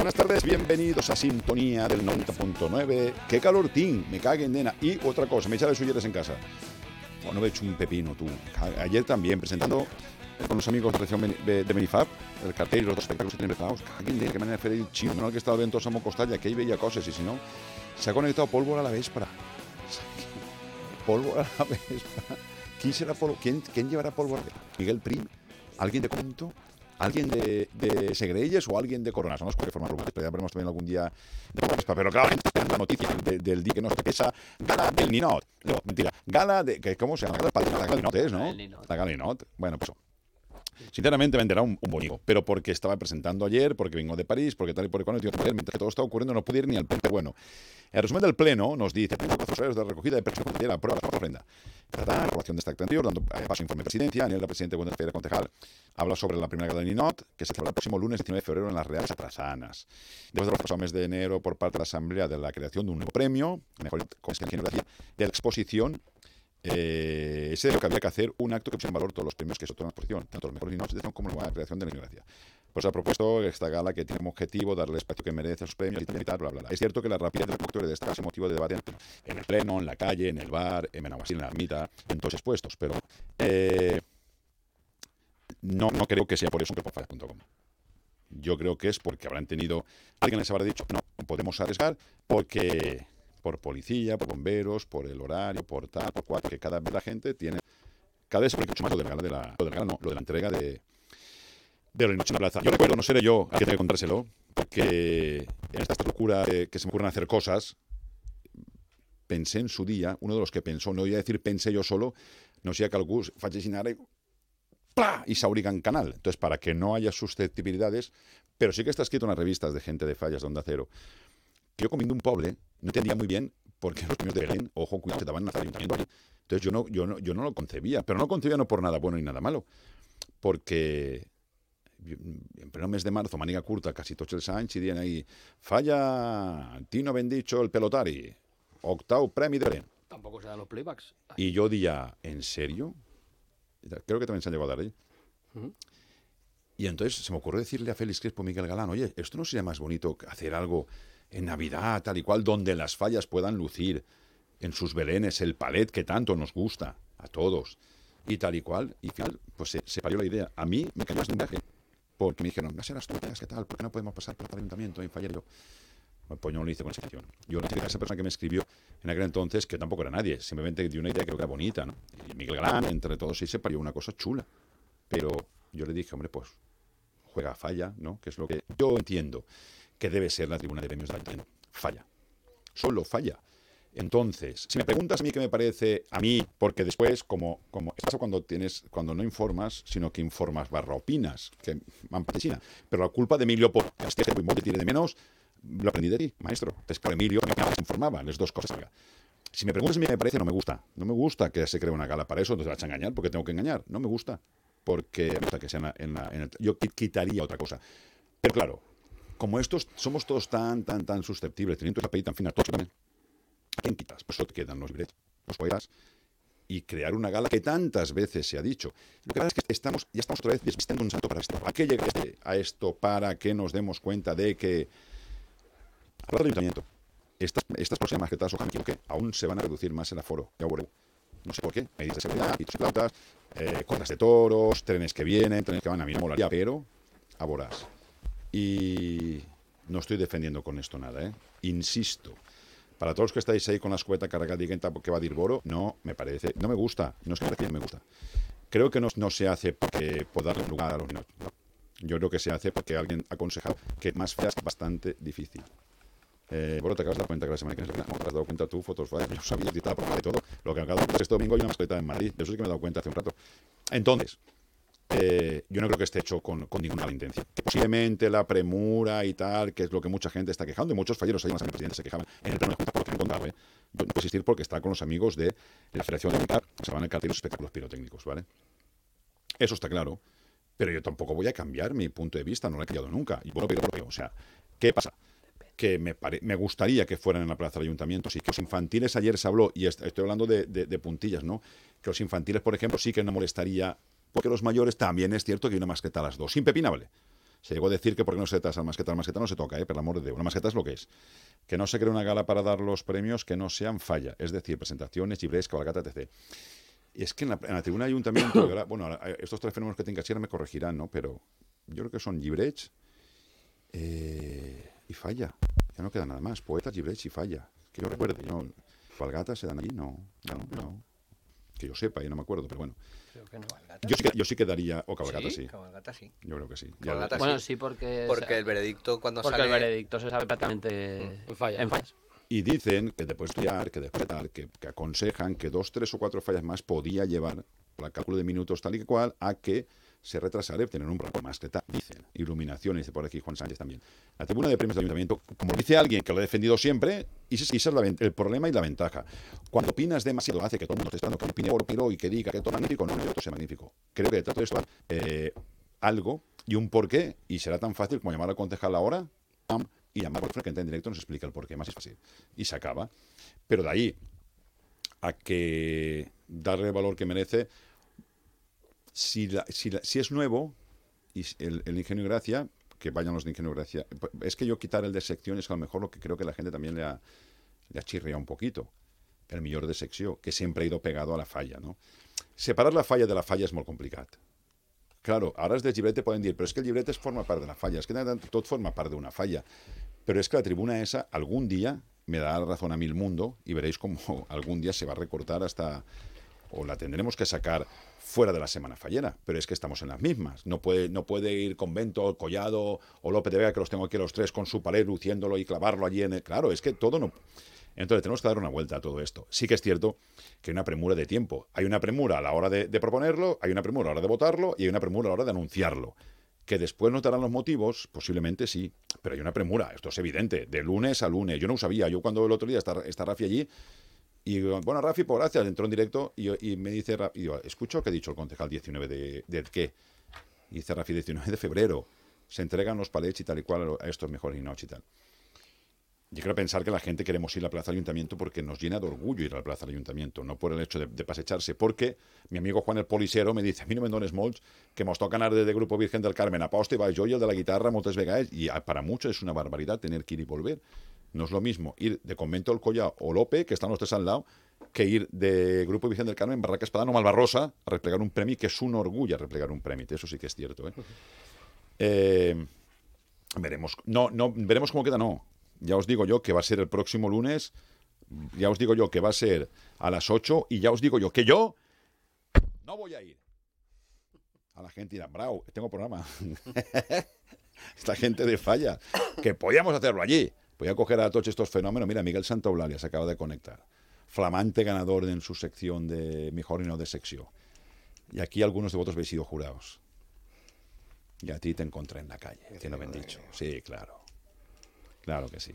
Buenas tardes, bienvenidos a Sintonía del 90.9. ¡Qué calor, Tim! Me caguen, nena. Y otra cosa, me echaba de en casa. Bueno, he hecho un pepino, tú. Ayer también, presentando con los amigos de, de Benifab, el cartel y los dos espectáculos que tienen preparados. Caguen, nena, que me han el chino. Menos que estaba dentro Samo Costalla, que ahí veía cosas, y si no, se ha conectado pólvora a la véspera. Pólvora a la véspera. ¿Quién será pólvora? ¿Quién, ¿Quién llevará pólvora? ¿Miguel Prim? ¿Alguien de Comento? Alguien de, de Segreyes o alguien de Coronas. No sé qué forma pero ya veremos también algún día de Pero claro, la noticia del, del día que nos esa gala del Ninot. No, mentira, gala de. ¿Cómo se llama? La gala del Ninot es, ¿no? La gala del Ninot. Bueno, pues Sinceramente venderá un, un bonito, pero porque estaba presentando ayer, porque vengo de París, porque tal y por cual, mientras que todo está ocurriendo no pude ir ni al pleno. Bueno, el resumen del pleno nos dice, cuatro de recogida de personas de la prueba de la ofrenda. Trata la aprobación de esta anterior, dando eh, paso informe de presidencia, en el presidente Buenos Aires Concejal habla sobre la primera gala de Ninot, que se celebrará el próximo lunes 19 de febrero en las Reales Atrasanas. Después de los mes de enero por parte de la Asamblea de la creación de un nuevo premio, mejor con de la exposición eh, ese de que había que hacer un acto que pusiera en valor todos los premios que se otorgan por exposición, tanto los mejores vinos como la creación de la ignorancia. Pues ha propuesto esta gala que tiene como objetivo darle el espacio que merece a sus premios y tal, bla, bla, bla. Es cierto que la rapidez del conductor de esta es motivo de debate en el pleno, en la calle, en el bar, en Benaguasil, en la ermita, en todos expuestos, pero eh, no, no creo que sea por eso que por Yo creo que es porque habrán tenido, alguien les habrá dicho, no, podemos arriesgar porque por policía, por bomberos, por el horario, por tal, por cuatro, que cada vez la gente tiene, cada vez mucho más lo de la gala de la, lo de la, no, lo de la entrega de, de la noche en la plaza. Yo recuerdo, no seré yo a que tenga que contárselo, porque en esta locura de que se me ocurren hacer cosas, pensé en su día, uno de los que pensó, no voy a decir pensé yo solo, no sé que algú y ¡pla! y en canal. Entonces, para que no haya susceptibilidades, pero sí que está escrito en las revistas de gente de fallas de Onda Cero, yo comiendo un pobre no entendía muy bien por qué los premios de Belén, ojo, cuidado, se daban al ayuntamiento. Entonces yo no, yo, no, yo no lo concebía, pero no lo concebía no por nada bueno ni nada malo, porque en pleno mes de marzo, maniga curta, casi tots els anys, y ahí, falla Tino Bendicho, el pelotari, octavo premio de Belén. Tampoco se dan los playbacks. Y yo día, ¿en serio? Creo que también se han llegado a dar ahí. Y entonces se me ocurrió decirle a Félix Crespo Miguel Galán, oye, ¿esto no sería más bonito hacer algo en Navidad, tal y cual, donde las fallas puedan lucir en sus belenes el palet que tanto nos gusta a todos y tal y cual. Y al final, pues se, se parió la idea. A mí me cayó de un viaje porque me dijeron, no serás tú, ¿qué tal? ¿Por qué no podemos pasar por el ayuntamiento en fallar yo? Pues yo no lo hice con esa intención. Yo no a esa persona que me escribió en aquel entonces, que tampoco era nadie, simplemente dio una idea que creo que era bonita, ¿no? Y Miguel Galán, entre todos, sí se parió una cosa chula. Pero yo le dije, hombre, pues juega falla, ¿no? Que es lo que yo entiendo que debe ser la tribuna de premios de Ayuntamiento. Falla. Solo falla. Entonces, si me preguntas a mí qué me parece, a mí, porque después, como, como pasa cuando tienes, cuando no informas, sino que informas barra opinas, que van Pero la culpa de Emilio por este que tiene de menos, lo aprendí de ti, maestro. Entonces, claro, Emilio me informaba, las dos cosas. Si me preguntas a mí qué me parece, no me gusta. No me gusta que se cree una gala para eso, entonces vas a engañar, porque tengo que engañar. No me gusta. Porque me gusta que sea en la, en el, yo quitaría otra cosa. Pero claro, como estos somos todos tan, tan, tan susceptibles, teniendo esa peli tan fina, todos también, ¿a quién quitas? Pues solo quedan los libretos, los poetas, y crear una gala que tantas veces se ha dicho. Lo que pasa es que estamos, ya estamos otra vez desvistiendo un salto para esto. ¿A qué llega este, a esto para que nos demos cuenta de que, hablando del ayuntamiento, estas, estas próximas maquetas, o que aún se van a reducir más el aforo. Ya no sé por qué, medidas de seguridad, pitos y plautas, eh, de toros, trenes que vienen, trenes que van a mí no molaría, pero a voraz. Y no estoy defendiendo con esto nada, ¿eh? Insisto. Para todos los que estáis ahí con la escueta cargada y que va a Dirboro, no me parece, no me gusta, no es que me gusta. Creo que no, no se hace porque por darle lugar a los niños. Yo creo que se hace porque alguien ha aconsejado que más feas es bastante difícil. Eh, bueno, te acabas de dar cuenta que la semana que viene, no te has dado cuenta tú, fotos, vale, yo sabía que estaba por de todo. Lo que me ha dado este domingo hay una mascleta en Madrid, de eso sí que me he dado cuenta hace un rato. Entonces, eh, yo no creo que esté hecho con, ninguna mala intención. posiblemente la premura y tal, que es lo que mucha gente está quejando, y muchos falleros, hay más presidentes se quejaban en el plano de Junta porque ¿eh? Yo no puedo existir porque está con los amigos de la Federación de Militar, se van a encargar los espectáculos pirotécnicos, ¿vale? Eso está claro, pero yo tampoco voy a cambiar mi punto de vista, no lo he cambiado nunca. Y bueno, pero, o sea, ¿qué pasa? que me, me, gustaría que fueran en la plaza del ayuntamiento. Sí, que los infantiles ayer se habló, y estoy hablando de, puntillas, ¿no? Que los infantiles, por ejemplo, sí que no molestaría porque los mayores también es cierto que hay una masqueta a las dos, impepinable. Se llegó a decir que por qué no se retrasa la masqueta. La masqueta no se toca, ¿eh? por el amor de Dios. La masqueta es lo que es. Que no se cree una gala para dar los premios que no sean falla. Es decir, presentaciones, gibrés, cabalgata, etc. Y es que en la, tribuna de ayuntamiento, bueno, estos tres fenómenos que tengo que me corregirán, ¿no? Pero yo creo que son gibrets eh, y falla. Ya no queda nada más. Poetas, gibrets y falla. Que yo recuerde, ¿no? ¿Cabalgatas se dan allí? No, no, no. Que yo sepa, yo no me acuerdo, pero bueno. Creo que no. Yo sí, yo sí quedaría, o cabalgata sí. Cabalgata sí. Yo creo que sí. bueno, sí, porque... Porque el veredicto cuando porque sale... Porque el veredicto se sabe prácticamente mm. en, falla, en fallas. Y dicen que después de estudiar, que después de que, que aconsejan que dos, tres o cuatro fallas más podía llevar, por el cálculo de minutos tal y cual, a que se retrasará tener un programa más que tal, dicen. Iluminación, dice por aquí Juan Sánchez también. La tribuna de premios del ayuntamiento, como dice alguien que lo ha defendido siempre, y ese, es el problema y la ventaja. Cuando opinas demasiado, hace que todo el mundo esté esperando que opine por piro y que diga que todo es magnífico, no, no, todo sea magnífico. Creo que detrás de esto eh, algo y un porqué, y será tan fácil como llamar al concejal ahora, y llamar por que entra en directo nos explica el porqué, más es fácil. Y se acaba. Pero de ahí a que darle el valor que merece, si, si, es nuevo, y el, ingenio gracia, que vayan los de ingenio gracia. Es que yo quitar el de sección es a lo mejor lo que creo que la gente también le ha, le ha chirriado un poquito. El millor de sección, que siempre ha ido pegado a la falla, ¿no? Separar la falla de la falla es muy complicado. Claro, ahora es de llibrete pueden decir, pero es que el llibrete forma parte de la falla, es que todo forma parte de una falla. Pero es que la tribuna esa algún día me dará razón a mí el mundo y veréis cómo algún día se va a recortar hasta o la tendremos que sacar fuera de la semana fallera, pero es que estamos en las mismas. No puede, no puede ir Convento, Collado o López de Vega, que los tengo aquí los tres con su pared luciéndolo y clavarlo allí en el... Claro, es que todo no... Entonces tenemos que dar una vuelta a todo esto. Sí que es cierto que hay una premura de tiempo. Hay una premura a la hora de, proponerlo, hay una premura a la hora de votarlo y hay una premura a la hora de anunciarlo. Que después nos darán los motivos, posiblemente sí, pero hay una premura, esto es evidente, de lunes a lunes. Yo no sabía, yo cuando el otro día está, está Rafi allí, y bueno, Rafi, pues gracias, entró en directo y, me dice, y digo, escucho que ha dicho el concejal 19 de, de qué. Y dice Rafi, 19 de febrero, se entregan los palets y tal y cual a estos mejores y y tal. Yo quiero pensar que la gente queremos ir a la Plaza del Ayuntamiento porque nos llena de orgullo ir a la Plaza del Ayuntamiento, no por el hecho de, de pasecharse. Porque mi amigo Juan el Polisero me dice, a mí no me dones molts, que nos tocan desde de Grupo Virgen del Carmen a poste, va yo y el de la guitarra moltes vegades, y para muchos es una barbaridad tener que ir y volver. No es lo mismo ir de Convento del Collao o Lope, que están los tres al lado, que ir de Grupo Virgen del Carmen, Barraca Espadano, Malvarrosa, a replegar un premio, que es un orgullo replegar un premio. Eso sí que es cierto. ¿eh? Eh, veremos. No, no, veremos cómo queda, no. Ya os digo yo que va a ser el próximo lunes. Ya os digo yo que va a ser a las 8. Y ya os digo yo que yo no voy a ir. A la gente dirá, bravo, tengo programa. Esta gente de falla. Que podíamos hacerlo allí. Voy a coger a todos estos fenómenos. Mira, Miguel Santaulalia se acaba de conectar. Flamante ganador en su sección de mejor y no de sección. Y aquí algunos de vosotros habéis sido jurados. Y a ti te encontré en la calle, que no me han dicho. Sí, claro. Claro que sí.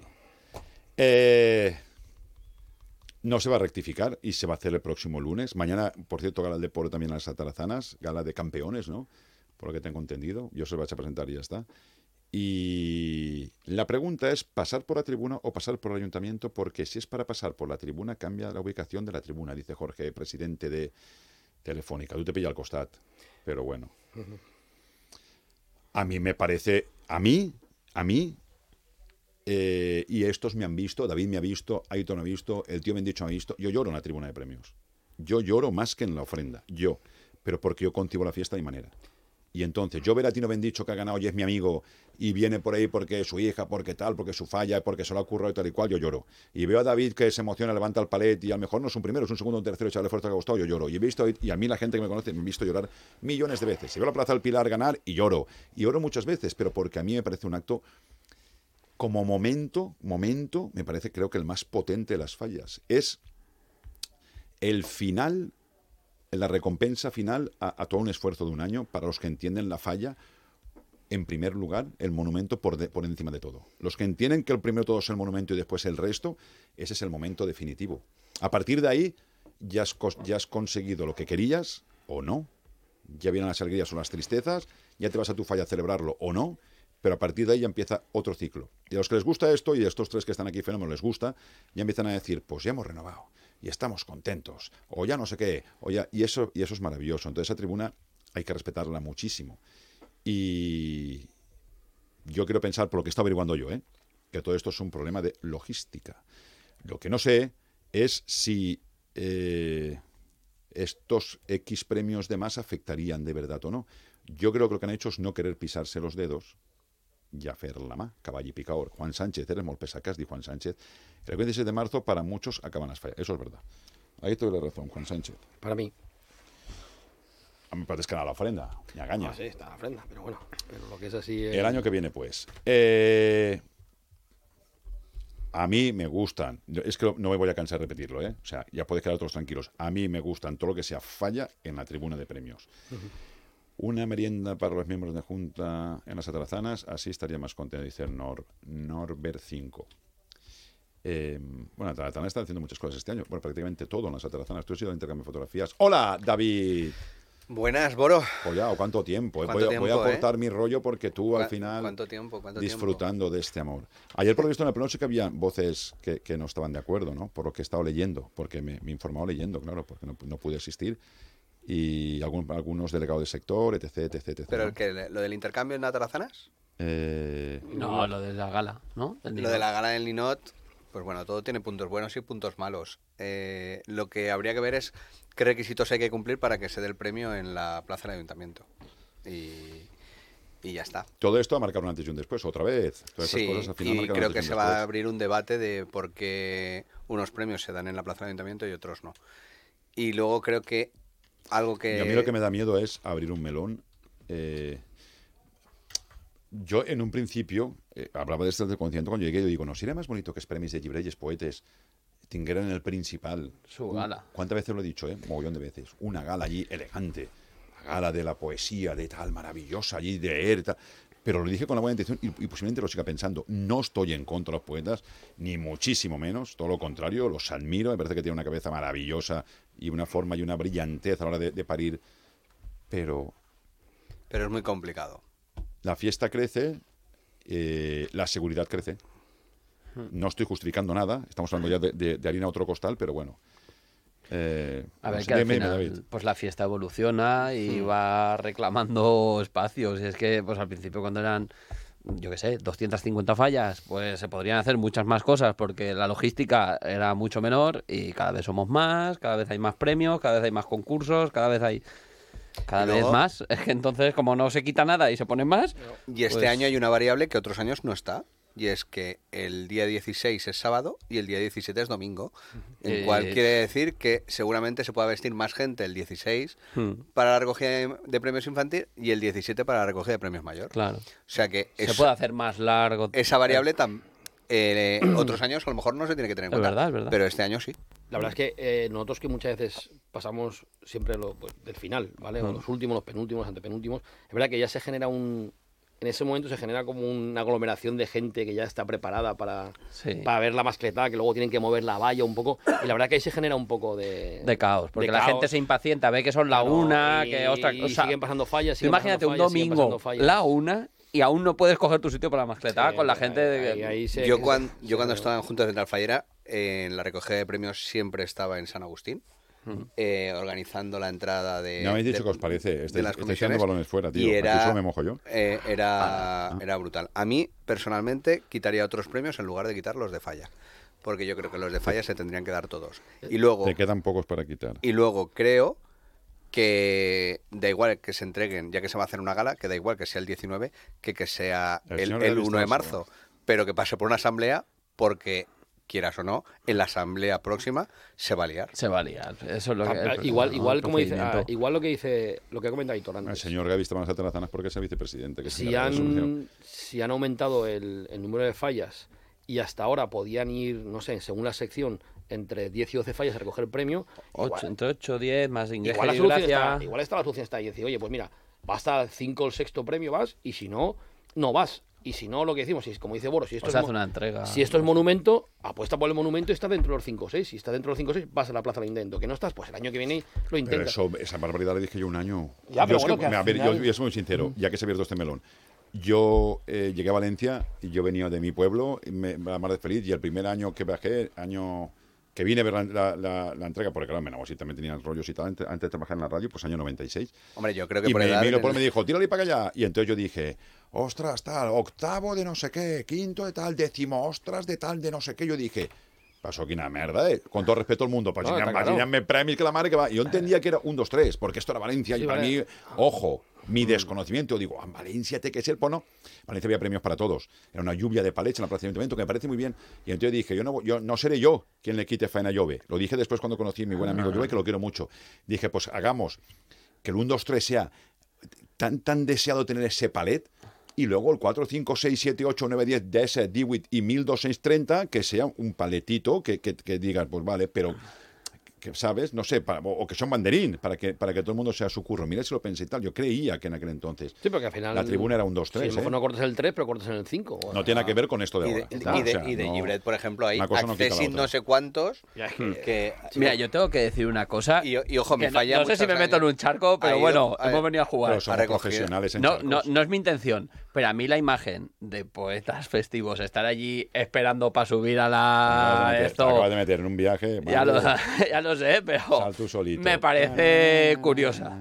Eh, no se va a rectificar y se va a hacer el próximo lunes. Mañana, por cierto, gala de deporte también a las Atarazanas, gala de campeones, ¿no? Por lo que tengo entendido. Yo se lo voy a presentar y ya está. Y la pregunta es pasar por la tribuna o pasar por el ayuntamiento, porque si es para pasar por la tribuna, cambia la ubicación de la tribuna, dice Jorge, presidente de Telefónica. Tú te pillas al costat, pero bueno. A mí me parece, a mí, a mí, eh, y estos me han visto, David me ha visto, Aiton me ha visto, el tío me ha dicho me ha visto, yo lloro en la tribuna de premios. Yo lloro más que en la ofrenda, yo, pero porque yo contigo la fiesta de manera. Y entonces, yo ver a Tino Bendicho que ha ganado y es mi amigo y viene por ahí porque es su hija, porque tal, porque su falla, porque se lo ha ocurrido y tal y cual, yo lloro. Y veo a David que se emociona, levanta el palet y a lo mejor no es un primero, es un segundo, un tercero, echarle fuerza que ha gustado, yo lloro. Y he visto, y a mí la gente que me conoce me ha visto llorar millones de veces. Se veo la Plaza del Pilar ganar y lloro. Y lloro muchas veces, pero porque a mí me parece un acto como momento, momento, me parece creo que el más potente de las fallas. Es el final la recompensa final a, todo un esfuerzo de un año para los que entienden la falla. En primer lugar, el monumento por, encima de todo. Los que entienden que el primero todo es el monumento y después el resto, ese es el momento definitivo. A partir de ahí, ya has, ya has conseguido lo que querías o no. Ya vienen las alegrías o las tristezas, ya te vas a tu falla a celebrarlo o no, pero a partir de ahí ya empieza otro ciclo. Y a los que les gusta esto, y a estos tres que están aquí fenómeno les gusta, ya empiezan a decir, pues ya hemos renovado y estamos contentos, o ya no sé qué, o ya, y, eso, y eso es maravilloso. Entonces esa tribuna hay que respetarla muchísimo. Y, yo quiero pensar, por lo que está averiguando yo, ¿eh? que todo esto es un problema de logística. Lo que no sé es si eh, estos X premios de más afectarían de verdad o no. Yo creo que lo que han hecho es no querer pisarse los dedos i a fer la mà, cavall i picador. Juan Sánchez, eres molt pesacas, Juan Sánchez. El 26 de marzo para muchos acaban las fallas. Eso es verdad. Ahí doy la razón, Juan Sánchez. Para mí. A mí me parece que era la ofrenda, me agaña. Ah, sí, está la ofrenda, pero bueno. Pero lo que es así. El año que viene, pues. Eh, a mí me gustan. Es que no me voy a cansar de repetirlo, ¿eh? O sea, ya podéis quedar todos tranquilos. A mí me gustan todo lo que sea falla en la tribuna de premios. Una merienda para los miembros de Junta en las Atarazanas, así estaría más contento, dice Nor, Norbert 5. Eh, bueno, Atarazana está haciendo muchas cosas este año. Bueno, prácticamente todo en las Atarazanas. Tú has ido al intercambio de fotografías. ¡Hola, David! Buenas, Boro. Oye, ¿cuánto tiempo? eh? ¿Cuánto voy, a, voy a tiempo, eh? cortar mi rollo porque tú al ¿Cu- final ¿Cuánto tiempo? ¿Cuánto disfrutando de este amor. Ayer, por lo visto, en el pleno sí que había voces que, que no estaban de acuerdo, ¿no? Por lo que he estado leyendo, porque me, me he informado leyendo, claro, porque no, no pude asistir. Y algún- algunos delegados de sector, etc, etc, etc. ¿Pero ¿no? el que, lo del intercambio en Atarazanas? Eh, No, lo de la gala, ¿no? Del Lo de la gala del Linot, pues bueno, todo tiene puntos buenos y puntos malos. Eh, lo que habría que ver es qué requisitos hay que cumplir para que se dé el premio en la plaza del ayuntamiento. Y, y ya está. todo esto ha marcado un antes y un después, otra vez. Todas Sí, cosas al final y creo que se va a abrir un debate de por qué unos premios se dan en la plaza del ayuntamiento y otros no. Y luego creo que algo que... Y a mí lo que me da miedo es abrir un melón. eh, yo, en un principio, eh, hablaba de este concierto cuando llegué, yo digo, no, sería más bonito que els Premis de Llibres Poetes tingueren el principal. Su Un- gala. ¿Cuántas veces lo he dicho, eh? Mogollón de veces. Una gala allí elegante. La gala de la poesía, de tal, maravillosa, allí de leer, tal. Pero lo dije con la buena intención y, y posiblemente lo siga pensando. No estoy en contra de los poetas, ni muchísimo menos. Todo lo contrario, los admiro. Me parece que tienen una cabeza maravillosa y una forma y una brillantez a la hora de, de parir. Pero Pero es muy complicado. la fiesta crece, eh, la seguridad crece. No estoy justificando nada, estamos hablando ya de, de- de harina a otro costal, pero bueno. Eh, A no ver, sé, que al dime, final, David. pues la fiesta evoluciona y va reclamando espacios. Y es que, pues al principio cuando eran, yo qué sé, 250 fallas, pues se podrían hacer muchas más cosas porque la logística era mucho menor y cada vez somos más, cada vez hay más premios, cada vez hay más concursos, cada vez hay... Cada vez más. Es que entonces, como no se quita nada y se ponen más, Y este Pues- año hay una variable que otros años no está. Y es que el día 16 es sábado y el día 17 es domingo. En Eh, cual quiere decir que seguramente se pueda vestir más gente el 16 Hmm. para la recogida de, premios infantil y el 17 para la recogida de premios mayor. claro. O sea que Se es- puede hacer más largo. esa variable tam- eh, otros años a lo mejor no se tiene que tener en Es cuenta. verdad, es verdad. Pero este año sí. La verdad es que eh, nosotros que muchas veces pasamos siempre lo, pues, del final, ¿vale? O los últimos, los penúltimos, los antepenúltimos. Es verdad que ya se genera un... En ese momento se genera como una aglomeración de gente que ya está preparada para, Sí. para ver la mascletada, que luego tienen que mover la valla un poco. Y la verdad que ahí se genera un poco de... de caos, porque de la caos. gente se impacienta, ve que son la Claro, una, y- que otra y cosa. siguen pasando fallas, siguen imagínate pasando un fallas, siguen domingo, la una, y aún no puedes coger tu sitio para la mascletada Sí, con la ahí- gente. de- ahí- ahí se- yo, se- cuan- se- yo cuando estaba en Junta Central Fallera, eh, en la recogida de premios siempre estaba en San Agustín, eh, organizando la entrada de. No me habéis dicho de- que os parece. de Estáis, las estáis comisiones, tirando balones fuera, tío. Y era, me mojo yo. eh, era, Ah. era brutal. A mí, personalmente, quitaría otros premios en lugar de quitar los de falla. Porque yo creo que los de falla se tendrían que dar todos. Y luego, Te quedan pocos para quitar. y luego creo que da igual que se entreguen, ya que se va a hacer una gala, que da igual que sea el 19 que que sea El el, el Gaby 1 de marzo, pero que pase por una asamblea porque, quieras o no, en la asamblea próxima se va a liar. Se va a liar. Eso es lo que. Ah, el- igual, ¿no? igual El como dice, ah, igual lo que dice, lo que ha comentado Hitor El antes. señor Gaby está más atarazanas porque es el vicepresidente. Que se si han, si han aumentado el, el número de fallas y hasta ahora podían ir, no sé, según la sección, entre 10 y 12 fallas a recoger el premio, Ocho, igual, entre 8, 10, más ingreso igual la solución está, igual está la solución está ahí. Decir, oye, pues mira, basta el 5 o el sexto premio, vas, y si no, no vas. Y si no, lo que decimos, si es como dice Boros, si esto, O es, hace una entrega. si esto es monumento, apuesta por el monumento y está dentro de los 5 o 6. Si está dentro de los 5 o 6, vas a la plaza del intento. Que no estás, pues el año que viene lo Pero intentas. eso, esa barbaridad le dije yo un año. Ya, Yo pero es bueno, que- que a ver, yo final- voy a ser muy sincero, ya que se ha abierto este melón. Yo eh, llegué a Valencia y yo venía de mi pueblo, y me, la mar de feliz, y el primer año que bajé, año que vine a ver la, la- la- la entrega, porque claro, me enamoré, también tenía rollos y tal, antes, antes de trabajar en la radio, pues año 96. Hombre, yo creo que Y por me, edad me eres- dijo, tírale para allá. Y entonces yo dije, ostras, tal, octavo de no sé qué, quinto de tal, décimo, ostras de tal, de no sé qué. Yo dije, pasó aquí una merda, eh? Con todo respeto al mundo, pues No, claro. que la madre que va. Yo entendía que era un, dos, tres, porque esto era Valencia Sí, y para vale. mí, ojo, mi desconocimiento, digo, en Valencia tiene que ser, pues no. Valencia había premios para todos. Era una lluvia de palets en la plaza de ayuntamiento que me parece muy bien. Y entonces dije, yo no, yo no seré yo quien le quite faena a Jove. Lo dije después cuando conocí a mi buen amigo Jove, que lo quiero mucho. Dije, pues hagamos que el 1, 2, 3 sea tan, tan deseado tener ese palet y luego el 4, 5, 6, 7, 8, 9, 10 de ese Dewitt y 1230 que sea un paletito que, que, que digas, pues vale, pero que sabes, no sé, para- o o que son banderín, para que, para que todo el mundo sea su curro. Mira si lo pensé y tal, yo creía que en aquel entonces Sí, porque al final. la tribuna era un 2-3. Sí, a mejor ¿eh? no cortas el 3, pero cortas en el 5. No tiene nada que ver con esto de Y ahora. de, y de, O sea, y de no- Gibret, por ejemplo, hay una cosa no no sé cuántos que... Mira, yo tengo que decir una cosa. Y, y ojo, me no- falla no, sé si me meto en un charco, pero ido- bueno, hemos venido a jugar. Pero somos recogido. profesionales en No, no, no es mi intención, pero a mí la imagen de poetas festivos estar allí esperando para subir a la acabas de meter- te esto acabas de meter en un viaje. ya lo, ya lo sé, pero Sal tú solito. me parece curiosa.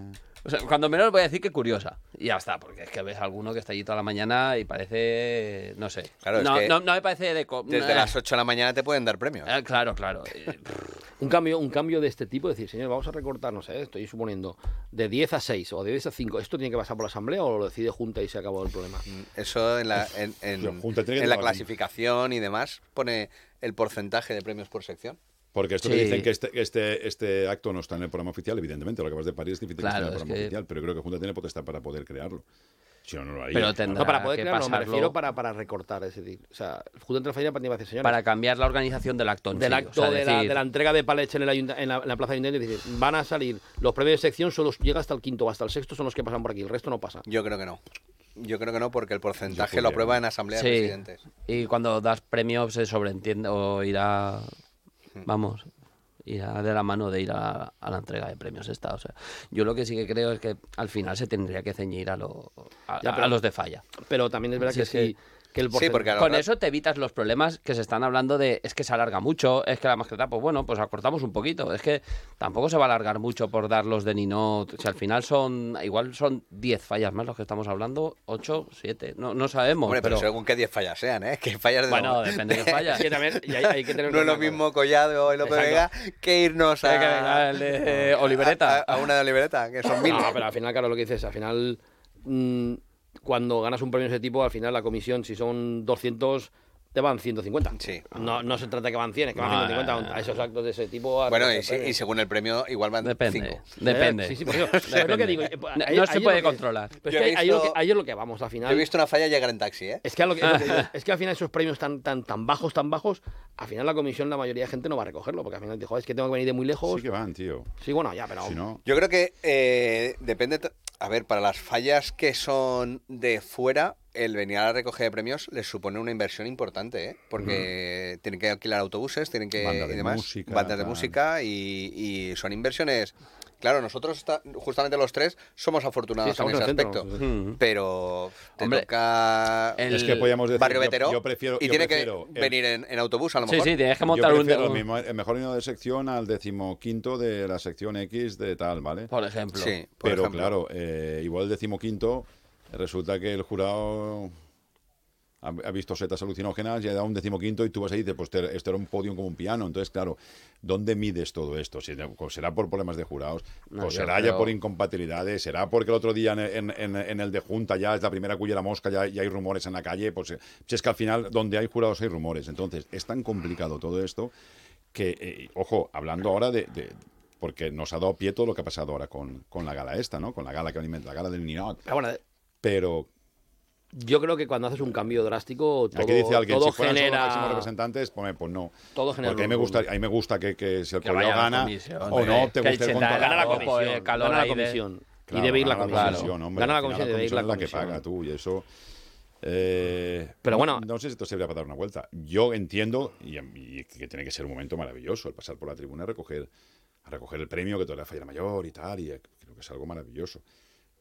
O sea, cuando menos voy a decir que curiosa. Y ya está, porque es que ves a alguno que está allí toda la mañana y parece, no sé. Claro, es no, que no, no me parece de... Desde eh, las 8 de la mañana te pueden dar premios. eh, Claro, claro. Eh, Un cambio, un cambio de este tipo, decir, señor, vamos a recortar, no sé, estoy suponiendo, de 10 a 6 o de 10 a 5, ¿esto tiene que pasar por la asamblea o lo decide Junta y se acabó el problema? Eso en la, en, en- La en clasificación y demás pone el porcentaje de premios por sección. Porque esto Sí. que dicen que este, este, este acto no está en el programa oficial, evidentemente, lo que vas de París es difícil Claro, que esté en el es programa que- oficial, pero creo que Junta tiene potestad para poder crearlo. Si no, no lo haría. Pero tendrá- No, para poder que crearlo, me pasarlo- refiero para, para recortar, es decir, o sea, el Junta Central Fallera para decir, señores, para cambiar la organización del acto del sí, acto o sea, de, la, de la entrega de palets en, el ayunta- en, la, en la plaza de ayuntamiento, es decir, van a salir los premios de sección, solo llega hasta el quinto o hasta el sexto, son los que pasan por aquí, el resto no pasa. Yo creo que no. Yo creo que no, porque el porcentaje lo aprueba en asamblea Sí, de presidentes. y cuando das premios se sobreentiende o irá. Vamos, irá de la mano de ir a, a la entrega de premios esta. O sea, yo lo que sí que creo es que al final se tendría que ceñir a, lo- a, Ya, a pero- los de falla. Pero también es verdad que es que- que el Sí, porcentaje... porque a la Con eso te evitas los problemas que se están hablando de es que se alarga mucho, es que la mascota, pues bueno, pues acortamos un poquito. Es que tampoco se va a alargar mucho por dar los de Ninot. Si al final son, igual son 10 fallas más los que estamos hablando, 8, 7, no, no sabemos. Hombre, pero, pero, según qué 10 fallas sean, ¿eh? Que fallas de bueno, depende de fallas. Sí, también, y hay, hay que tener No es lo mismo Collado y López. Vega que irnos Eh, a, el de a- Olivereta. A, a una de Olivereta, que son mil. No, pero al final, claro, lo que dices, al final, mm, cuando ganas un premio de ese tipo, al final la comisión, si son 200, te van 150. Sí. No, no se trata que van 100, es que van No, 150 eh, a esos actos de ese tipo. Bueno, y, si- y según el premio, igual van Depende, 5. depende. Sí, sí, por eso. Pero es lo que digo. eh, pues, No- ahí- no ahí se puede controlar. Pero es Yo que ahí, es lo que, vamos, al final. Yo he visto una falla llegar en taxi, ¿eh? Es que, a lo que, es, que al final esos premios tan, tan, tan bajos, tan bajos, al final la comisión, la mayoría de gente no va a recogerlo, porque al final dice, joder, es que tengo que venir de muy lejos. Sí que van, tío. Sí, bueno, ya, pero. Si no, Yo creo que eh, depende. A ver, para las fallas que son de fuera, el venir a la recogida de premios les supone una inversión importante, ¿eh? Porque tienen que alquilar autobuses, tienen que. Banda de y demás, música, bandas de música y, y son inversiones. Claro, nosotros justamente los tres somos Sí, afortunados en ese centro. aspecto. Pero te Hombre, toca el- es que podíamos decir. barrio yo- vetero Yo, prefiero. y yo tiene prefiero que el- venir en, en autobús a lo Sí, mejor. sí, tienes que Yo montar un... el, mismo- el mejor himno de sección al decimoquinto de la sección X de tal, ¿vale? Por ejemplo. Sí, por Pero ejemplo. claro, eh, igual el decimoquinto, resulta que el jurado ha, ha visto setas alucinógenas y ha dado un decimoquinto y tú vas ahí y dices, pues te- esto era un podio como un piano. Entonces, claro, ¿dónde mides todo esto? Si- ¿Será por problemas de jurados? No, ¿O yo será ya por incompatibilidades? ¿Será porque el otro día en, en- en- en el de Junta ya es la primera cuya la mosca, ya, ya hay rumores en la calle? Pues eh, si es que al final, donde hay jurados hay rumores. Entonces, es tan complicado todo esto que, eh, ojo, hablando ahora de, de- porque nos ha dado pie todo lo que ha pasado ahora con, con la gala esta, ¿no? Con la gala que la gala del Ninot. Pero bueno, Pero yo creo que cuando haces un cambio drástico, todo, aquí dice alguien, todo si fueran solo genera. máximos representantes, pues, pues no. Todo genera Porque a mí me gusta, a mí me gusta que, que si el Que Colegio gana comisión, o no, te que gusta el da Gana la comisión. calor gana la comisión. Claro, y debe ir la comisión. hombre, gana la comisión y debe ir la es la que comisión. paga tú y eso... eh, Pero no- bueno. No, sé si esto sería para dar una vuelta. Yo entiendo y, y que tiene que ser un momento maravilloso el pasar por la tribuna a recoger, a recoger el premio que toda la falla mayor y tal, y eh, creo que es algo maravilloso.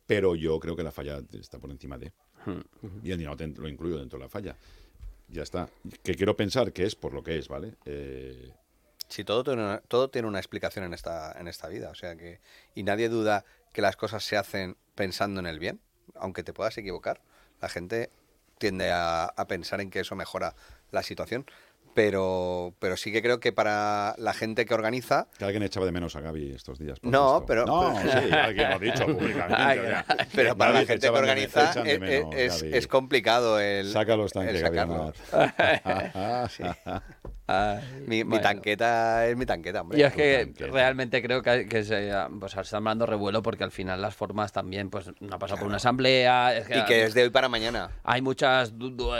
Pero yo creo que la falla está por encima de. Y el dinero lo incluyo dentro de la falla. Ya está. Que quiero pensar que es por lo que es, ¿vale? Eh, Sí, todo tiene, una, todo tiene una explicación en esta, en esta vida. O sea que. Y nadie duda que las cosas se hacen pensando en el bien, aunque te puedas equivocar. La gente tiende a, a pensar en que eso mejora la situación. Pero, pero sí que creo que para la gente que organiza. Que alguien echaba de menos a Gaby estos días. por No, esto. pero- No, sí, alguien lo ha dicho públicamente. Ay, o sea, Pero para la te gente que organiza echan de es, menos, es- complicado el. Saca los tanques, Gaby Mi, tanqueta es mi tanqueta, hombre. Yo es que realmente creo que, que se, pues, se están dando revuelo porque al final las formas también, pues no ha pasado por una asamblea. es Y que es de hoy para mañana. Hay muchas.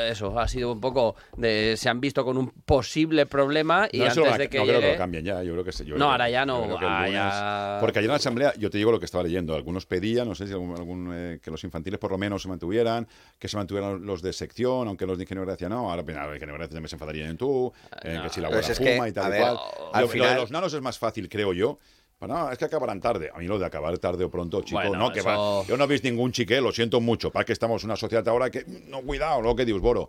Eso, ha sido un poco. de Se han visto con un posible problema y No, antes lo- de que no creo que llegue. lo cambien ya. Yo creo que sí, yo No, creo- ahora ya no, que lunes- ya- Porque ayer en la asamblea, yo te digo lo que estaba leyendo. Algunos pedían, no sé si algún, algún, eh, que los infantiles por lo menos se mantuvieran, que se mantuvieran los de sección, aunque los de ingeniería decían no. Ahora, pues, ahora ingeniería ya me se enfadarían en tú, eh, que si la Pues abuela es que, fuma y tal ver, cual. al Lo, lo final- de los nanos es más fácil, creo yo. Pero no, es que acabarán tarde. A mí lo de acabar tarde o pronto, chico, Bueno, no, que eso- va. Yo no veis ningún chique, lo siento mucho. Para que estamos en una sociedad ahora que. No, cuidado, lo que dios, Boro.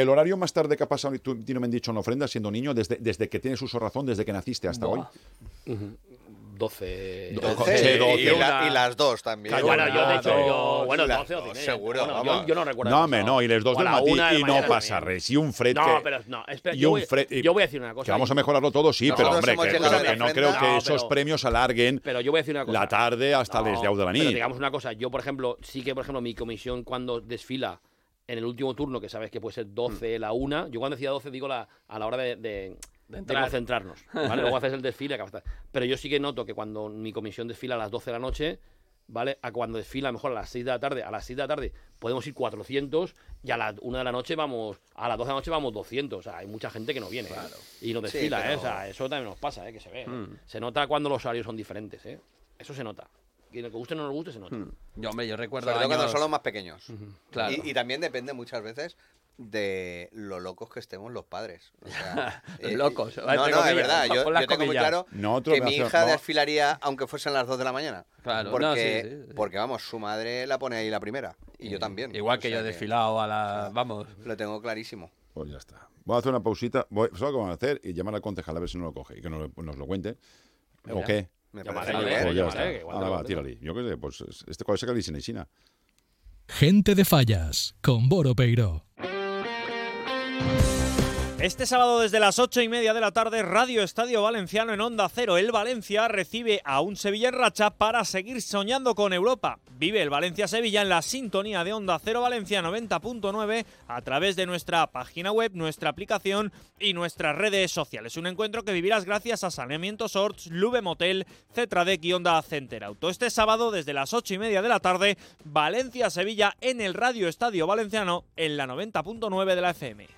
El horario más tarde que ha pasado, y tú y no me han dicho en la ofrenda, siendo niño, desde, desde que tienes uso razón, desde que naciste hasta Buah. hoy. 12. Do- 12, Sí, y, 12. y la- y las dos también. Calla, Bueno, yo de hecho, Dos, yo, bueno, las 12 o dos, 12, seguro, Bueno, yo, vamos. yo no recuerdo. No, pasado. no, y les dos del matí y no pasa res. Y un fred No, que- pero no, espera, y yo, un voy, fred- y- yo voy a decir una cosa. Que vamos a mejorarlo todo, sí, Nosotros pero hombre, que, pero que no creo que No, esos pero- premios alarguen Pero yo voy a decir una cosa. la tarde hasta les 10 de la Pero nit. digamos una cosa, yo por ejemplo, sí que por ejemplo mi comisión cuando desfila en el último turno, que sabes que puede ser 12, la 1, yo cuando decía 12 digo la, a la hora de, de- de entrar. concentrarnos. ¿vale? Luego haces el desfile. acabas Pero yo sí que noto que cuando mi comisión desfila a las 12 de la noche, ¿vale? A cuando desfila a lo mejor a las 6 de la tarde, a las 6 de la tarde podemos ir 400 y a la 1 de la noche vamos, a las 12 de la noche vamos 200. O sea, hay mucha gente que no viene ¿eh? y no Sí, desfila, ¿eh? pero- O sea, eso también nos pasa, ¿eh? Que se ve. ¿eh? Hmm. Se nota cuando los horarios son diferentes, ¿eh? Eso se nota. Que nos guste o no nos guste, se nota. Yo, hombre, yo recuerdo. Sobre todo cuando años- son los más pequeños. Claro. Y, y también depende muchas veces de lo locos que estemos los padres. O sea, eh, Locos, No, entre no, es verdad. Yo, yo tengo muy claro que mi hija no. desfilaría aunque fuesen las 2 de la mañana. Claro, porque, no, sí, sí, sí. porque vamos, su madre la pone ahí la primera. Y yo también. Igual que yo he desfilado a la. Vamos. Lo tengo clarísimo. Pues ya está. Voy a hacer una pausita. Voy, ¿Sabes lo que vamos a hacer? Y llamar al concejal a ver si no lo coge y que nos, nos lo cuente. ¿O qué? Me Llamaré, parece muy bien. Pues ya está. Ahora va, tírale. Yo qué sé, pues es- este cuál es el China y China. Gente de Fallas, con Boro Peiro. Este sábado desde las ocho y media de la tarde, Radio Estadio Valenciano en Onda Cero. El Valencia recibe a un Sevilla en racha para seguir soñando con Europa. Vive el Valencia-Sevilla en la sintonía de Onda Cero Valencia 90.9 a través de nuestra página web, nuestra aplicación y nuestras redes sociales. Un encuentro que vivirás gracias a Saneamientos Orts, Lube Motel, Cetradec y Onda Center Auto. Este sábado desde las ocho y media de la tarde, Valencia-Sevilla en el Radio Estadio Valenciano en la 90.9 de la FM.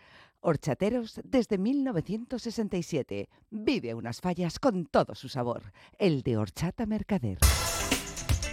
Horchateros desde 1967. Vive unas fallas con todo su sabor. El de horchata mercader.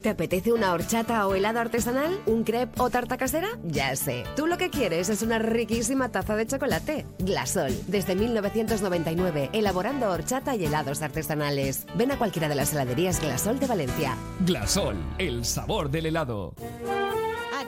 ¿Te apetece una horchata o helado artesanal? ¿Un crepe o tarta casera? Ya sé. Tú lo que quieres es una riquísima taza de chocolate. Glasol, desde 1999, elaborando horchata y helados artesanales. Ven a cualquiera de las heladerías Glasol de Valencia. Glasol, el sabor del helado.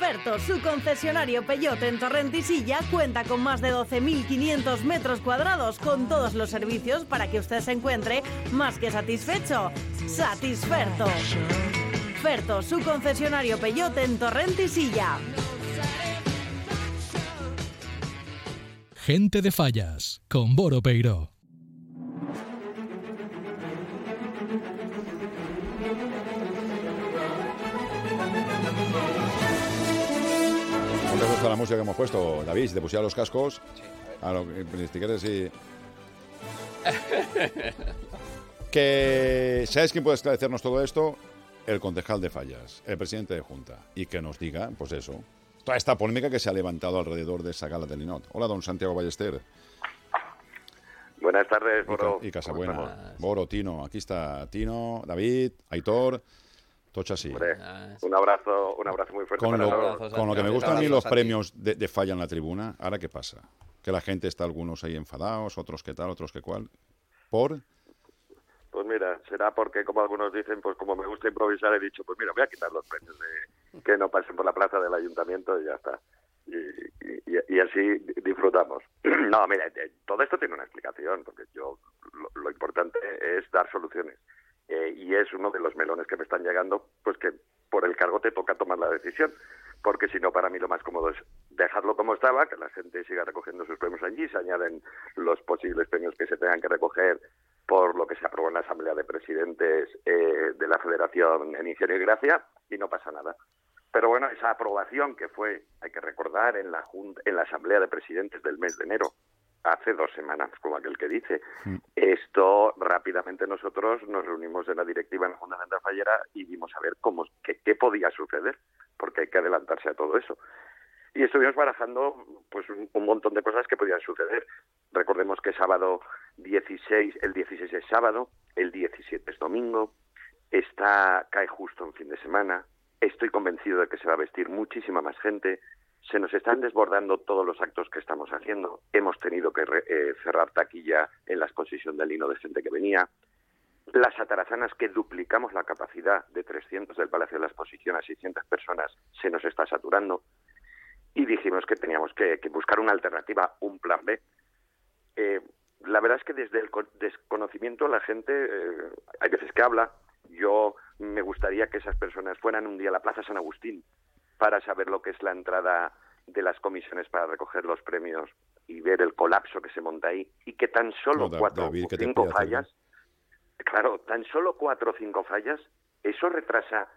Ferto, su concesionario Peyote en Torrentisilla, cuenta con más de 12.500 metros cuadrados con todos los servicios para que usted se encuentre más que satisfecho. Satisferto. Ferto, su concesionario Peyote en Torrentisilla. Gente de Fallas, con Boro Peiro. Gusta la música que hemos puesto, David? Si te pusiera los cascos, a lo que si quieres, sí. que ¿Sabes quién puede esclarecernos todo esto? El concejal de Fallas, el presidente de Junta. Y que nos diga, pues eso, toda esta polémica que se ha levantado alrededor de esa gala del Linot. Hola, don Santiago Ballester. Buenas tardes, Y, Ca- Boro. y ¿Cómo Casabuena. Boro, Tino. Aquí está Tino, David, Aitor, Tocha así. Hombre, un abrazo, un abrazo muy fuerte Con para lo, todos. con lo que me gustan a mí los premios de, de falla en la tribuna, ¿ahora qué pasa? Que la gente está algunos ahí enfadados, otros que tal, otros que cual. ¿Por? Pues mira, será porque, como algunos dicen, pues como me gusta improvisar, he dicho, pues mira, voy a quitar los premios de que no pasen por la plaza del ayuntamiento y ya está. Y, y- y así disfrutamos. No, mira, eh, todo esto tiene una explicación, porque yo lo, lo importante es dar soluciones. Eh, y es uno de los melones que me están llegando, pues que por el cargo te toca tomar la decisión. Porque si no, para mí lo más cómodo es dejarlo como estaba, que la gente siga recogiendo sus premios allí, se añaden los posibles premios que se tengan que recoger por lo que se aprobó en la Asamblea de Presidentes eh, de la Federación en Ingenio y Gracia, y no pasa nada. Pero bueno, esa aprobación que fue, hay que recordar, en la, Junta, en la Asamblea de Presidentes del mes de enero, hace dos semanas, como aquel que dice, esto rápidamente nosotros nos reunimos en la directiva en la Junta Central Fallera y vimos a ver cómo, qué, qué podía suceder, porque hay que adelantarse a todo eso. Y estuvimos barajando pues un, un montón de cosas que podían suceder. Recordemos que sábado 16, el 16 es sábado, el 17 es domingo, está cae justo en fin de semana. Estoy convencido de que se va a vestir muchísima más gente. Se nos están desbordando todos los actos que estamos haciendo. Hemos tenido que re- eh, cerrar taquilla en la exposición del lino de gente que venía. Las atarazanas que duplicamos la capacidad de 300 del Palacio de la Exposición a 600 personas se nos está saturando y dijimos que teníamos que, buscar una alternativa, un plan B. Eh, la verdad es que desde el co- desconocimiento la gente, eh, hay veces que habla, yo me gustaría que esas personas fueran un día a la Plaza San Agustín para saber lo que es la entrada de las comisiones para recoger los premios y ver el colapso que se monta ahí y que tan solo No, cuatro David, o ¿qué te cinco hacer, fallas, claro, tan solo cuatro o cinco fallas, eso retrasa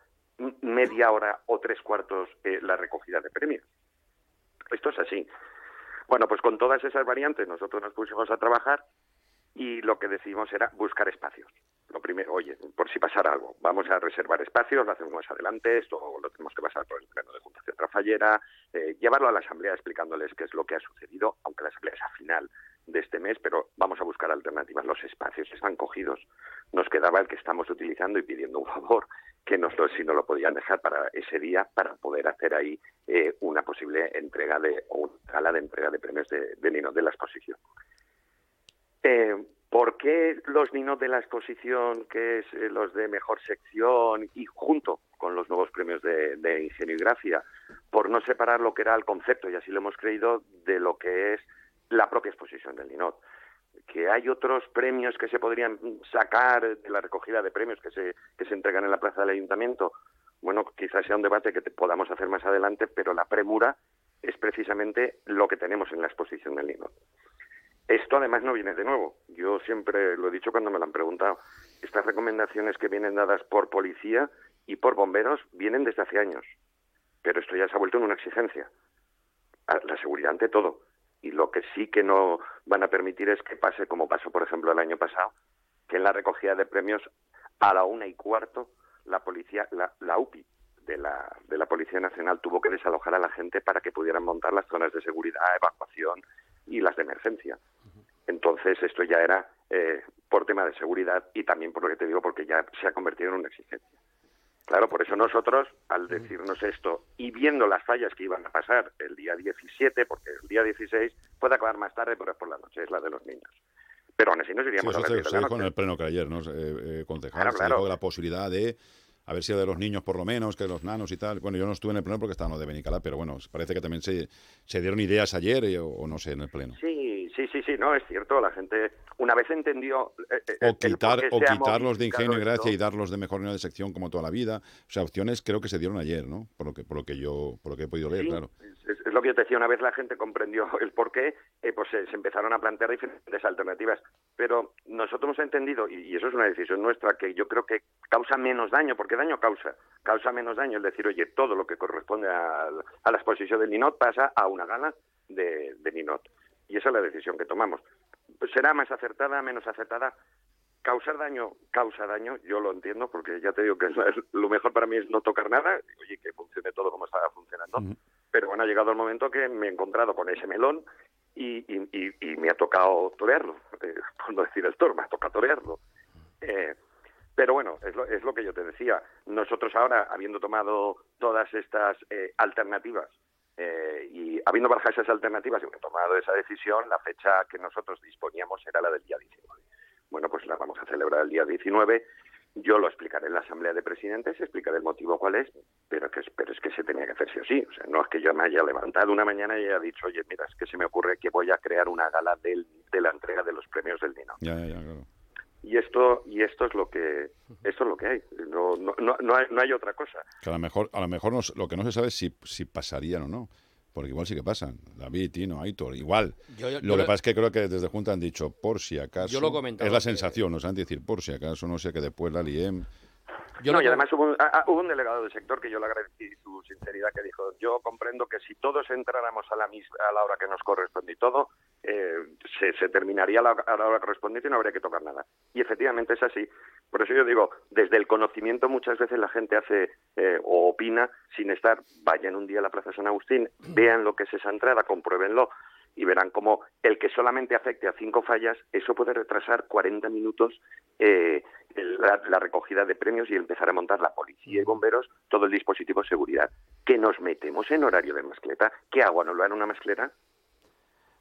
media hora o tres cuartos eh, la recogida de premios. Esto es así. Bueno, pues con todas esas variantes nosotros nos pusimos a trabajar y lo que decidimos era buscar espacios. Lo primero, oye, por si pasara algo, vamos a reservar espacios, lo hacemos más adelante, esto lo tenemos que pasar por el pleno de Junta Central Fallera, eh, llevarlo a la Asamblea explicándoles qué es lo que ha sucedido, aunque la Asamblea es a final de este mes, pero vamos a buscar alternativas. Los espacios están cogidos. Nos quedaba el que estamos utilizando y pidiendo un favor, que nos lo, si nos lo podían dejar para ese día, para poder hacer ahí eh, una posible entrega de, o una gala de entrega de premios de, de de la exposición. Eh, ¿Por qué los ninos de la exposición, que es eh, los de mejor sección y junto con los nuevos premios de, Ingenio y Gracia? Por no separar lo que era el concepto, y así lo hemos creído, de lo que es la propia exposición del Ninot. Que hay otros premios que se podrían sacar de la recogida de premios que se, que se entregan en la plaza del ayuntamiento. Bueno, quizás sea un debate que te- podamos hacer más adelante, pero la premura es precisamente lo que tenemos en la exposición del Ninot. Esto además no viene de nuevo. Yo siempre lo he dicho cuando me lo han preguntado. Estas recomendaciones que vienen dadas por policía y por bomberos vienen desde hace años. Pero esto ya se ha vuelto en una exigencia. A- La seguridad ante todo. Y lo que sí que no van a permitir es que pase, como pasó, por ejemplo, el año pasado, que en la recogida de premios a la una y cuarto la policía, la, la UPI de la, de la Policía Nacional tuvo que desalojar a la gente para que pudieran montar las zonas de seguridad, evacuación y las de emergencia. Entonces esto ya era eh, por tema de seguridad y también por lo que te digo, porque ya se ha convertido en una exigencia. Claro, por eso nosotros, al decirnos esto y viendo las fallas que iban a pasar el día 17, porque el día 16 puede acabar más tarde, pero es por la noche, es la de los niños. Pero aún así nos Sí, iríamos eso a las se, 10 de se la dijo en el pleno que ayer, ¿no? Eh, eh, concejal, Claro, se claro. dijo de la posibilidad de, a ver si de los niños por lo menos, que los nanos y tal. Bueno, yo no estuve en el pleno porque estaba no de Benicalá, pero bueno, parece que también se, se dieron ideas ayer o, o no sé, en el pleno. Sí, sí, sí, sí, no, es cierto, la gente una vez entendió... eh, eh, O quitar, o quitarlos de ingenio y gracia y darlos de mejor de sección como toda la vida. O sea, opciones creo que se dieron ayer, ¿no? Por lo que, por lo que yo, por lo que he podido leer, Sí, claro. Es, es lo que yo te decía, una vez la gente comprendió el porqué, eh, pues se, se empezaron a plantear diferentes alternativas. Pero nosotros hemos entendido, y, y eso es una decisión nuestra, que yo creo que causa menos daño, porque daño causa, causa menos daño el decir, oye, todo lo que corresponde a, a la exposición del Ninot pasa a una gala de, de Ninot. Y esa es la decisión que tomamos. ¿Será más acertada, menos acertada? Causar daño, causa daño, yo lo entiendo, porque ya te digo que lo mejor para mí es no tocar nada, oye, que funcione todo como estaba funcionando. Pero bueno, ha llegado el momento que me he encontrado con ese melón y, y- y- y me ha tocado torearlo, eh, por no decir el toro, me ha tocado torearlo. Eh, pero bueno, es lo, es lo que yo te decía. Nosotros ahora, habiendo tomado todas estas eh, alternativas eh, y habiendo barajado esas alternativas y tomado esa decisión, la fecha que nosotros disponíamos era la del día 19. Bueno, pues la vamos a celebrar el día 19. Yo lo explicaré en la Asamblea de Presidentes, explicaré el motivo cuál es, pero que, pero es que se tenía que hacer sí o sí. O sea, no es que yo me haya levantado una mañana y haya dicho, oye, mira, es que se me ocurre que voy a crear una gala del- de la entrega de los premios del Nino. Ya, ya, ya, claro. Y esto y esto es lo que esto es lo que hay. No, no, no, no hay, no hay otra cosa. Que a lo mejor, a lo mejor no s- lo que no se sabe es si, si pasarían o no. Porque igual sí que pasan. David, Tino, Aitor, igual. Yo- yo- lo yo que pasa es que creo que desde Junta han dicho, por si acaso. Yo lo Es la que- sensación, nos han de decir, por si acaso, no sé, que después la liem. No, y además hubo un, ah, ah, hubo un delegado del sector que yo le agradecí su sinceridad, que dijo, yo comprendo que si todos entráramos a la, a la hora que nos corresponde y todo, eh, se, se terminaría a la, a la hora correspondiente y no habría que tocar nada. Y efectivamente es así. Por eso yo digo, desde el conocimiento muchas veces la gente hace eh, o opina sin estar, vayan un día a la Plaza San Agustín, vean lo que es esa entrada, compruébenlo y verán como el que solamente afecte a cinco fallas, eso puede retrasar 40 minutos eh, la, la recogida de premios y empezar a montar la policía y bomberos, todo el dispositivo de seguridad. Que nos metemos en horario de mascleta. ¿Qué agua nos lo dan una mascleta?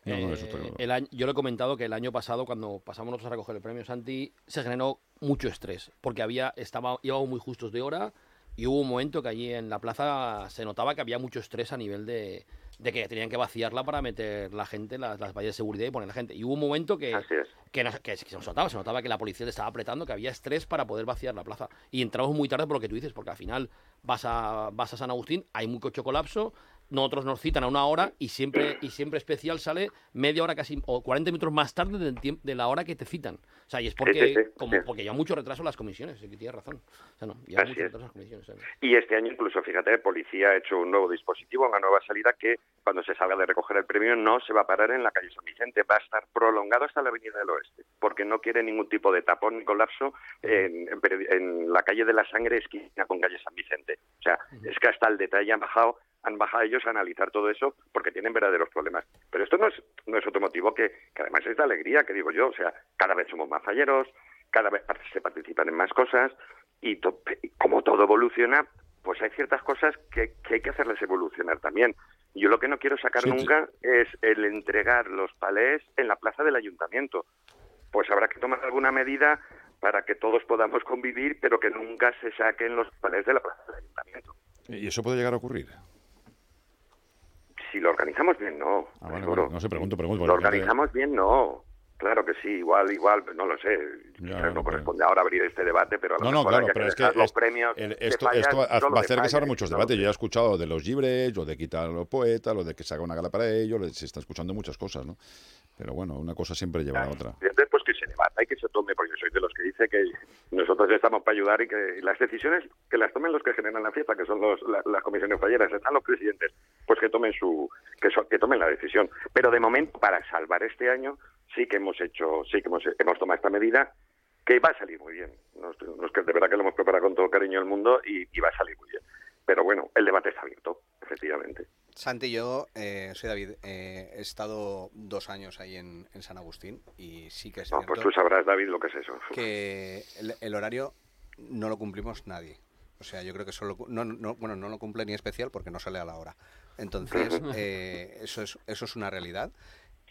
Eh, el año- yo lo he comentado que el año pasado, cuando pasamos nosotros a recoger el premio Santi, se generó mucho estrés, porque había, estaba, íbamos muy justos de hora y hubo un momento que allí en la plaza se notaba que había mucho estrés a nivel de, de que tenían que vaciarla para meter la gente, las, las vallas de seguridad y poner la gente. Y hubo un momento que, que, nos, que se nos notaba, se notaba que la policía le estaba apretando, que había estrés para poder vaciar la plaza. Y entramos muy tarde por lo que tú dices, porque al final vas a, vas a San Agustín, hay mucho colapso, nosotros nos citan a una hora y siempre y siempre especial sale media hora casi o 40 minutos más tarde tiemp- de la hora que te citan. O sea, y es porque, Sí, sí, sí, como, porque lleva mucho retraso las comisiones, que tienes razón. O sea, no, lleva Así mucho es. retraso las comisiones. ¿sabes? Y este año incluso, fíjate, Policía ha hecho un nuevo dispositivo, una nueva salida que cuando se salga de recoger el premio no se va a parar en la calle San Vicente, va a estar prolongado hasta la Avenida del Oeste, porque no quiere ningún tipo de tapón ni colapso en, en la calle de la Sangre, esquina con calle San Vicente. O sea, es que hasta el detalle han bajado han bajado ellos a analizar todo eso porque tienen verdaderos problemas. Pero esto no es, no es otro motivo que, que además es de alegría, que digo yo, o sea, cada vez somos más falleros, cada vez se participan en más cosas y, to- y como todo evoluciona, pues hay ciertas cosas que, que hay que hacerles evolucionar también. Yo lo que no quiero sacar Sí, sí. nunca es el entregar los palés en la plaza del ayuntamiento. Pues habrá que tomar alguna medida para que todos podamos convivir, pero que nunca se saquen los palés de la plaza del ayuntamiento. ¿Y eso puede llegar a ocurrir? Si lo organizamos bien, no. Ah. No se pregunto, pregunto. Lo organizamos bien, no. Claro que sí, igual, igual, no lo sé. Ya, no corresponde ahora abrir este debate, pero a lo No, no, mejor claro, habría pero es que los premios el- esto, fallas esto va, a hacer que se abran muchos no debates. Yo ya he escuchado de los libres, lo de quitar a los poetas, lo de que se haga una gala para ellos, se está escuchando muchas cosas, ¿no? Pero bueno, una cosa siempre lleva a la otra. Entonces, que se debata y que se tome, porque yo soy de los que dice que nosotros estamos para ayudar y que las decisiones que las tomen los que generan la fiesta, que son los, la- las comisiones falleras, están los presidentes, pues que tomen su que, so- que tomen la decisión. Pero de momento, para salvar este año, sí que hemos hecho, sí que hemos, hemos tomado esta medida que va a salir muy bien. No, es- no es que de verdad que lo hemos preparado con todo cariño del mundo y va a salir muy bien. Pero bueno, el debate está abierto, efectivamente. Santi, yo eh, soy David. eh, he estado dos años ahí en, en San Agustín y sí que es No, cierto pues tú sabrás, David, lo que es eso. que el, el horario no lo cumplimos nadie. O sea, yo creo que solo no, no- bueno, no lo cumple ni especial porque no sale a la hora. Entonces, eh, eso es eso es una realidad.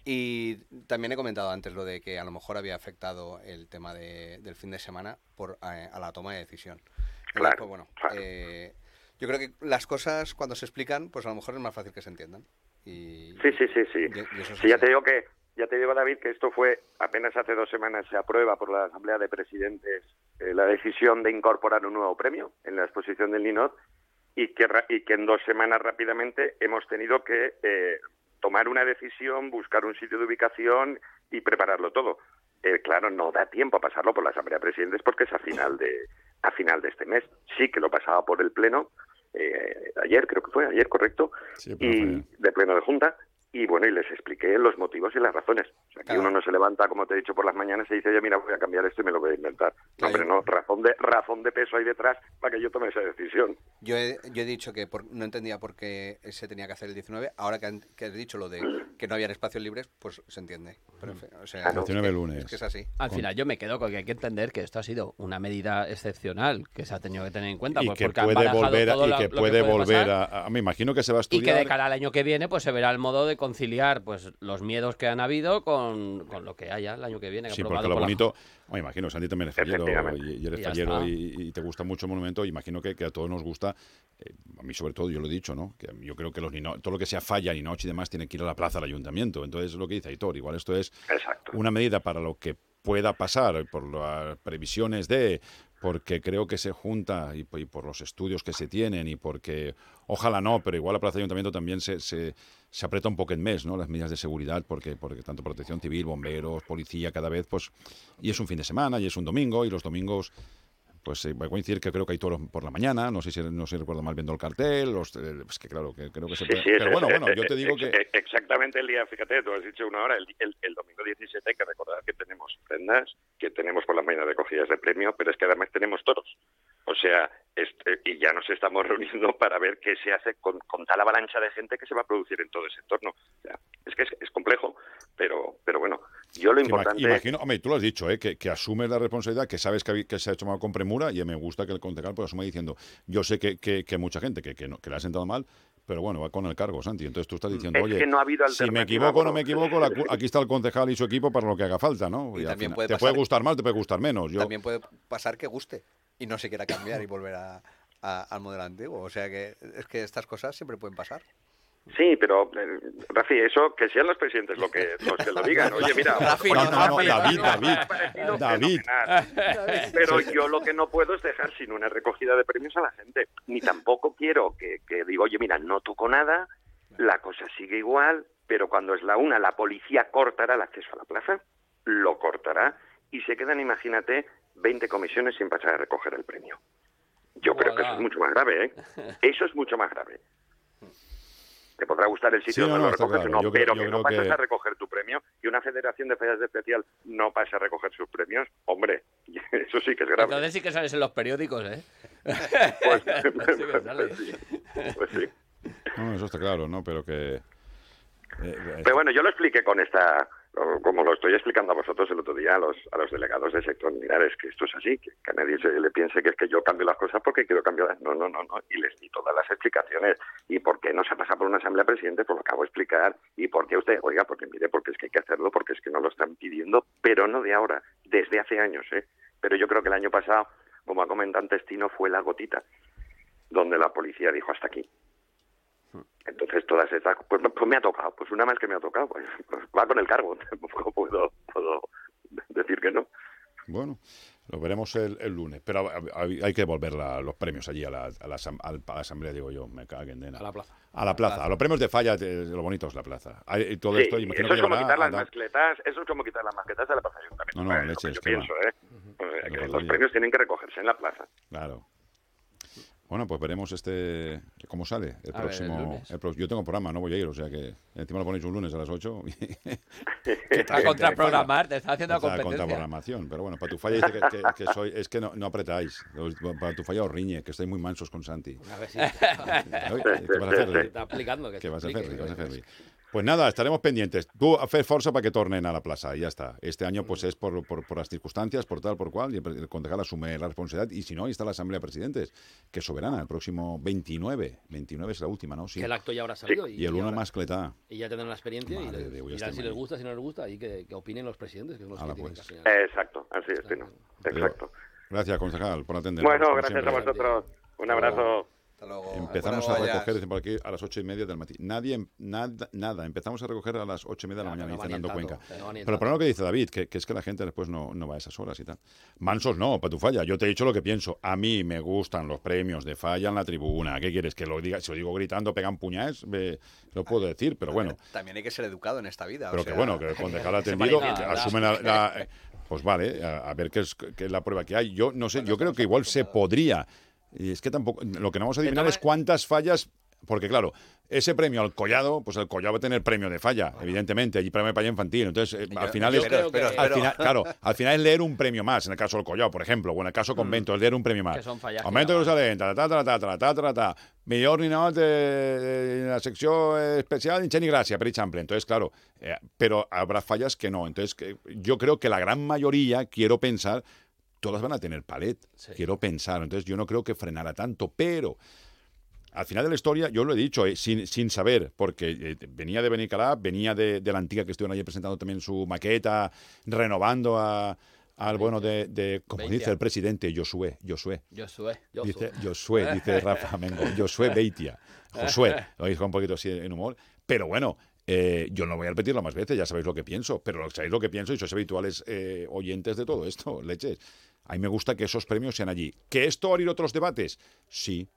Y también he comentado antes lo de que a lo mejor había afectado el tema de- del fin de semana por eh, a la toma de decisión. Entonces, Claro, pues bueno, eh, yo creo que las cosas cuando se explican, pues a lo mejor es más fácil que se entiendan. Y, Sí, sí, sí, sí. y- y eso es Sí, ya te digo que, ya te digo, David, que esto fue apenas hace dos semanas se aprueba por la Asamblea de Presidentes eh, la decisión de incorporar un nuevo premio en la exposición del Ninot y que, y que en dos semanas rápidamente hemos tenido que eh, tomar una decisión, buscar un sitio de ubicación y prepararlo todo. Eh, claro, no da tiempo a pasarlo por la Asamblea de Presidentes porque es a final de a final de este mes. Sí que lo pasaba por el Pleno eh, ayer, creo que fue ayer, correcto, Sí, y de Pleno de Junta. Y bueno, y les expliqué los motivos y las razones. O sea, que uno no se levanta, como te he dicho, por las mañanas y dice, oye, mira, voy a cambiar esto y me lo voy a inventar. No, hombre, no, razón de, razón de peso ahí detrás para que yo tome esa decisión. Yo he, yo he dicho que por- no entendía por qué se tenía que hacer el 19. Ahora que, han- que has dicho lo de que no había espacios libres, pues se entiende. Pero, fin, o sea, El 19 es que- lunes. Es que es así. Al final yo me quedo con que hay que entender que esto ha sido una medida excepcional que se ha tenido que tener en cuenta. Y pues que puede volver, y lo- que lo que puede volver pasar. a, a- Me imagino que se va a Y que estudiar. de cara al año que viene, pues se verá el modo de conciliar pues los miedos que han habido con, con lo que haya el año que viene. Sí, porque lo por la- bonito, me imagino, Santi también es fallero y, y eres Y fallero y, y te gusta mucho el monumento. Imagino que, que a todos nos gusta, eh, a mí sobre todo, yo lo he dicho, ¿no? Que yo creo que los nino- todo lo que sea falla, ni noche y demás, tiene que ir a la plaza del ayuntamiento. Entonces, es lo que dice Aitor, igual esto es una medida para lo que pueda pasar, por las previsiones de, porque creo que se junta y, por los estudios que se tienen y porque, ojalá no, pero igual la plaza del ayuntamiento también se, se, se aprieta un poco en mes, ¿no? Las medidas de seguridad, porque, porque tanto protección civil, bomberos, policía, cada vez, pues, y es un fin de semana y es un domingo y los domingos pues eh, va a coincidir que creo que hay toros por la mañana, no sé si no sé si recuerdo mal viendo el cartel, los, eh, es que claro, que creo que se Sí, puede- sí, pero es- bueno, bueno, yo te digo que es- Exactamente el día, fíjate, tú has dicho una hora, el, el- el domingo 17 hay que recordar que tenemos prendas, que tenemos por la mañana recogidas de premio, pero es que además tenemos toros. O sea, este, y ya nos estamos reuniendo para ver qué se hace con, con tal avalancha de gente que se va a producir en todo ese entorno. O sea, es que es, es complejo, pero, pero bueno, yo lo importante... imagino, hombre, tú lo has dicho, ¿eh? que, que asumes la responsabilidad, que sabes que, se ha hecho mal con premura y me gusta que el concejal pues asuma diciendo, yo sé que, que, que mucha gente que, que, no- que le ha sentado mal, pero bueno, va con el cargo, Santi. Entonces tú estás diciendo, Es oye, que no ha habido si me equivoco o no me equivoco, la cu- aquí está el concejal y su equipo para lo que haga falta, ¿no? Y al también final- puede te pasar- puede gustar más, te puede gustar menos. Yo, También puede pasar que guste y no se quiera cambiar y volver a- a- al modelo antiguo. O sea que es que estas cosas siempre pueden pasar. Sí, pero, eh, Rafi, eso, que sean los presidentes lo que, los que lo digan. Oye, mira, Rafi, no, no, David, David, David. Pero yo lo que no puedo es dejar sin una recogida de premios a la gente. Ni tampoco quiero que, que digo, oye, mira, no toco nada, la cosa sigue igual, pero cuando es la una, la policía cortará el acceso a la plaza, lo cortará, y se quedan, imagínate, 20 comisiones sin pasar a recoger el premio. Yo creo que eso es mucho más grave, ¿eh? Eso es mucho más grave. Te podrá gustar el sitio Sí, no, donde no, lo está recoges o claro. no, Yo creo- pero yo que no creo pasas que- a recoger tu premio y una federación de fallas de especial no pasa a recoger sus premios, hombre, eso sí que es grave. Entonces sí que sales en los periódicos, ¿eh? Pues, Sí pues sí, pues sí. no, eso está claro, ¿no? Pero que... eh, eh, Pero bueno, yo lo expliqué con esta, como lo estoy explicando a vosotros el otro día, a los, a los delegados del sector. Mirad, es que esto es así, que, a nadie se le piense que es que yo cambio las cosas porque quiero cambiarlas. No, no, no, no. Y les di todas las explicaciones. ¿Y por qué no se pasa por una asamblea de presidentes? Pues lo acabo de explicar. ¿Y por qué usted? Oiga, porque mire, porque es que hay que hacerlo, porque es que no lo están pidiendo, pero no de ahora, desde hace años, ¿eh? Pero yo creo que el año pasado, como ha comentado antes fue la gotita, donde la policía dijo hasta aquí. Entonces todas estas, pues, pues me ha tocado, pues una más que me ha tocado, pues, pues va con el cargo, tampoco puedo, puedo decir que no. Bueno, lo veremos el, el lunes, pero hay que devolver la- los premios allí a la, a la a la asamblea, digo yo, me caguen de A la plaza. A la plaza, a los premios de falla, eh, lo bonito es la plaza. Hay- y todo Sí, esto, imagino eso que es como llevará quitar las mascletas, eso es como quitar las mascletas de la plaza ayuntamiento. No, no, es que que pienso, ¿eh? O sea, que los premios tienen que recogerse en la plaza. Claro. Bueno, pues veremos este cómo sale el A ver, el próximo. lunes. el pro- yo tengo programa, no voy a ir, o sea que encima lo ponéis un lunes a las 8. A contraprogramar, te está haciendo la Contra- competencia. contraprogramación, pero bueno, para tu falla dice que, que- que soy, es que no, no apretáis. Para tu falla os riñe, que estáis muy mansos con Santi. A ver si- Oye, ¿Qué vas a hacer? ¿Qué vas a hacer? ¿Qué vas a hacer? Pues nada, estaremos pendientes. Tú, hacer fuerza para que tornen a la plaza y ya está. Este año pues es por, por, por las circunstancias, por tal, por cual, y el, concejal asume la responsabilidad. Y si no, ahí está la Asamblea de Presidentes, que es soberana, el próximo 29. 29 es la última, ¿no? Sí. Que el acto ya habrá salido. Y el uno ahora- más cletá. Y ya tendrán la experiencia y, Madre le- de Dios, ya dirán estoy si les gusta, si no les gusta, y que, que opinen los presidentes, que son los Hala, que tienen pues. que opinar. Exacto, así es, Tino. Exacto. Gracias, concejal, por atender. Bueno, gracias a vosotros. Un abrazo. Empezamos a recoger, dicen por aquí, a las ocho y media del matí. Nadie, nada, nada. Empezamos a recoger a las ocho y media de la mañana, no dice va ni Nando en Cuenca. Pero por lo que dice David, que, que es que la gente después no, no va a esas horas y tal. Mansos no, para tu falla. Yo te he dicho lo que pienso. A mí me gustan los premios de falla en la tribuna. ¿Qué quieres? Que lo diga, si lo digo gritando, pegan puñadas, me- lo puedo decir, pero bueno. También hay que ser educado en esta vida. o Pero que sea, bueno, que el concejal se atendido manifiesta, ¿verdad? asume la, la- eh, Pues vale, a, a ver qué es, qué es la prueba que hay. Yo no sé, yo creo que igual se podría. Y es que tampoco. Lo que no vamos a adivinar es cuántas fallas. Porque claro, ese premio al collado, pues el collado va a tener premio de falla, evidentemente, y premio de falla infantil. Entonces, eh, al final yo es. creo que- al pero- final, claro, al final es leer un premio más, en el caso del collado, por ejemplo, o en el caso convento, es leer un premio más. Que son fallas Aumento de Jerusalén, ta, ta, ta, ta, ta, ta, ta, ta, millor ni nada de, de la sección especial Inchen y Gracia, per ejemplo. Entonces, claro, eh, pero habrá fallas que no. Entonces, que yo creo que la gran mayoría, quiero pensar, todas van a tener palet. Quiero pensar. Entonces, yo no creo que frenara tanto, pero al final de la historia, yo lo he dicho, eh, sin, sin saber, porque eh, venía de Benicalá, venía de, de la antigua que estuvieron allí presentando también su maqueta, renovando a- al bueno de, de como dice el presidente, Josué, Josué. Josué. Dice Josué, dice Rafa Mengo. Josué Beitia. Josué. Lo dijo un poquito así en humor. Pero bueno, eh, yo no voy a repetirlo más veces, ya sabéis lo que pienso. Pero sabéis lo que pienso y sois habituales eh, oyentes de todo esto, leches. A mí me gusta que esos premios sean allí. ¿Que esto va a abrir otros debates? Sí.